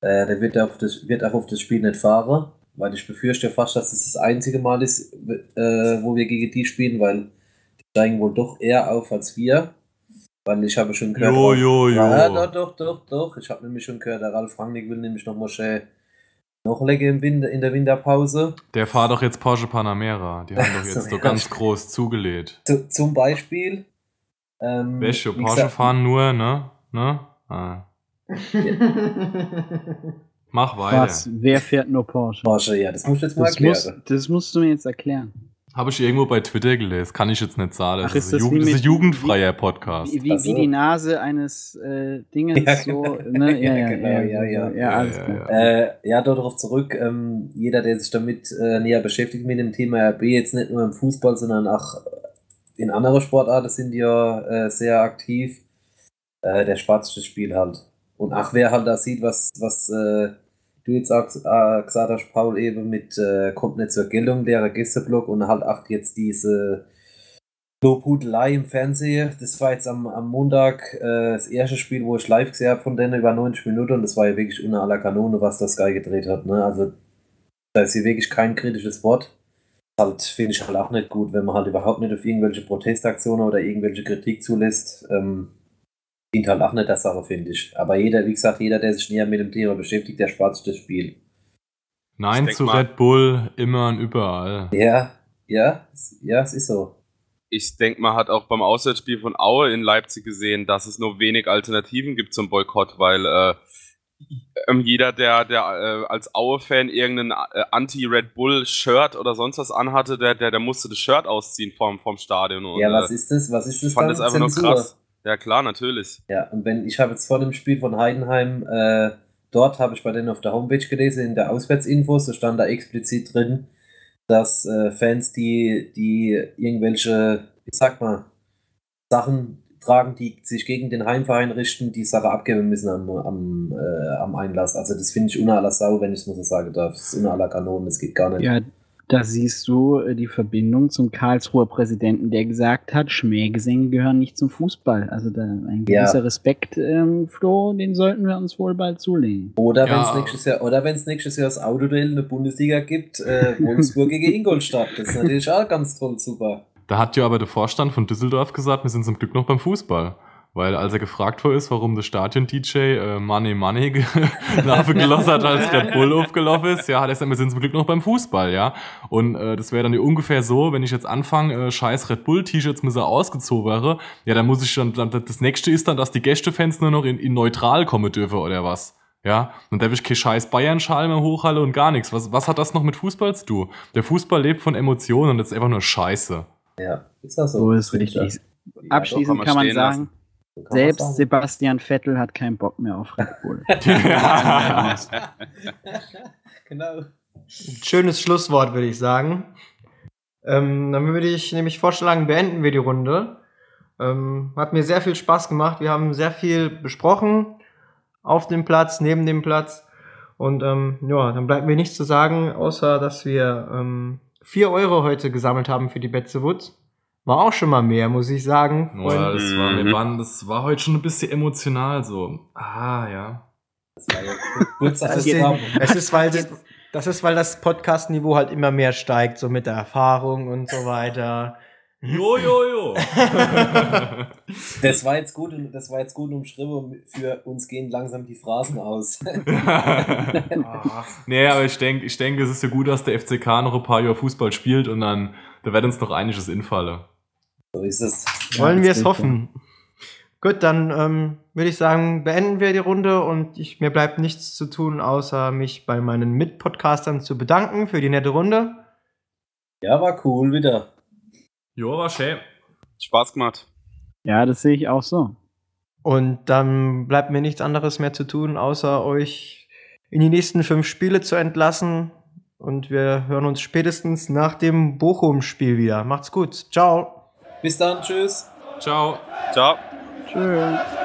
äh, der wird auf, das, wird auch auf das Spiel nicht fahren, weil ich befürchte fast, dass es das, das einzige Mal ist, äh, wo wir gegen die spielen, weil die steigen wohl doch eher auf als wir. weil ich habe schon gehört. Jo, jo, jo. Ja, doch, doch, doch, doch. Ich habe nämlich schon gehört, der Ralf Rangnick will nämlich noch mal schön nachlegen im Winter, in der Winterpause. Der fahrt doch jetzt Porsche Panamera. Die haben doch jetzt So, ja. ganz groß zugelegt. Zu, zum Beispiel. Ähm, Welche? wie Porsche gesagt, fahren nur, ne? Ne? Ah. Mach weiter. Was? Wer fährt nur Porsche? Porsche, ja, das musst du jetzt mal Das, muss, erklären. das musst du mir jetzt erklären. Habe ich irgendwo bei Twitter gelesen. Kann ich jetzt nicht sagen. Das Ach, ist, ist ein, das Jugend, wie das ist ein jugendfreier Podcast. Wie, wie, wie die Nase eines äh, Dingens Ja, so, genau. ne? Ja, ja, Ja, genau, ja, ja, ja. ja, alles Ja, ja, Äh, ja, darauf zurück. Ähm, jeder, der sich damit äh, näher beschäftigt mit dem Thema RB, jetzt nicht nur im Fußball, sondern auch in anderen Sportarten sind ja äh, sehr aktiv. Äh, der das Spiel halt. Und ach, wer halt da sieht, was, was äh, du jetzt auch äh, gesagt hast, Paul, eben mit äh, kommt nicht zur Geltung, leerer Gästeblock und halt ach jetzt diese Lobhudelei im Fernsehen. Das war jetzt am, am Montag äh, das erste Spiel, wo ich live gesehen habe von denen über 90 Minuten und das war ja wirklich unter aller Kanone, was das Sky gedreht hat. Ne? Also da ist hier wirklich kein kritisches Wort. Halt finde ich halt auch nicht gut, wenn man halt überhaupt nicht auf irgendwelche Protestaktionen oder irgendwelche Kritik zulässt. Ähm, halt auch nicht der Sache, finde ich. Aber jeder, wie gesagt, jeder, der sich näher mit dem Thema beschäftigt, der spart sich das Spiel. Nein Ich zu mal- Red Bull, immer und überall. Ja, ja, es- ja, es ist so. Ich denke, man hat auch beim Auswärtsspiel von Aue in Leipzig gesehen, dass es nur wenig Alternativen gibt zum Boykott, weil äh, ähm, jeder, der, der äh, als Aue-Fan irgendein äh, Anti-Red Bull-Shirt oder sonst was anhatte, der, der, der musste das Shirt ausziehen vom, vom Stadion. Und, ja, was äh, ist das? Was ist das ich fand dann? das einfach nur Zensur? krass. Ja, klar, natürlich. Ja, und wenn ich habe jetzt vor dem Spiel von Heidenheim, äh, dort habe ich bei denen auf der Homepage gelesen, in der Auswärtsinfos, da stand da explizit drin, dass äh, Fans, die, die irgendwelche, wie sagt man, Sachen tragen, die sich gegen den Heimverein richten, die Sache abgeben müssen am, am, äh, am Einlass. Also das finde ich unter aller Sau, wenn ich es mal so sagen darf. Das ist unter aller Kanonen, das geht gar nicht. Ja, da siehst du äh, die Verbindung zum Karlsruher Präsidenten, der gesagt hat, Schmähgesänge gehören nicht zum Fußball. Also da ein Ja. gewisser Respekt, ähm, Flo, den sollten wir uns wohl bald zulegen. Oder Ja. wenn es nächstes Jahr, oder wenn es nächstes Jahr das Autoduell in der Bundesliga gibt, äh, Wolfsburg gegen Ingolstadt. Das ist natürlich auch ganz toll, super. Da hat ja aber der Vorstand von Düsseldorf gesagt, wir sind zum Glück noch beim Fußball. Weil als er gefragt worden ist, warum der Stadion-DJ äh, Money Money nachgelassen hat, als Red Bull aufgelaufen ist, ja, hat er gesagt, wir sind zum Glück noch beim Fußball, ja. Und äh, das wäre dann ja ungefähr so, wenn ich jetzt anfange, äh, scheiß Red Bull-T-Shirts müssen ausgezogen wäre, ja, dann muss ich dann, dann, das nächste ist dann, dass die Gästefans nur noch in, in neutral kommen dürfen oder was. Ja, dann darf ich kein scheiß Bayern-Schal mehr hochhalle und gar nichts. Was, was hat das noch mit Fußball zu tun? Der Fußball lebt von Emotionen und das ist einfach nur Scheiße. Ja, ist das so. So ist richtig. Abschließend kann man sagen, lassen. Selbst. Sebastian Vettel hat keinen Bock mehr auf Red Bull. genau. Schönes Schlusswort, würde ich sagen. Ähm, dann würde ich nämlich vorschlagen, beenden wir die Runde. Ähm, hat mir sehr viel Spaß gemacht. Wir haben sehr viel besprochen. Auf dem Platz, neben dem Platz. Und ähm, ja, dann bleibt mir nichts zu sagen, außer dass wir ähm, 4 Euro heute gesammelt haben für die Betze Woods. War auch schon mal mehr, muss ich sagen. Ja, das, war, wir Mhm. waren, das war heute schon ein bisschen emotional so. Ah, ja. Das war ja kurz Das ist, den, es ist, weil das, das ist, weil das Podcast-Niveau halt immer mehr steigt, so mit der Erfahrung und so weiter. Jo, jo, jo. Das war jetzt gut, das war jetzt gut umschrieben. Für uns gehen langsam die Phrasen aus. nee, aber ich denke, ich denke, es ist ja gut, dass der FCK noch ein paar Jahre Fußball spielt und dann, da wird uns noch einiges infallen. So ist es. Wollen Ja, wir das es hoffen. Gut, dann ähm, würde ich sagen, beenden wir die Runde und ich, mir bleibt nichts zu tun, außer mich bei meinen Mitpodcastern zu bedanken für die nette Runde. Ja, war cool wieder. Jo, war schön. Spaß gemacht. Ja, das sehe ich auch so. Und dann bleibt mir nichts anderes mehr zu tun, außer euch in die nächsten fünf Spiele zu entlassen. Und wir hören uns spätestens nach dem Bochum-Spiel wieder. Macht's gut. Ciao. Bis dann, tschüss. Ciao. Ciao. Tschüss.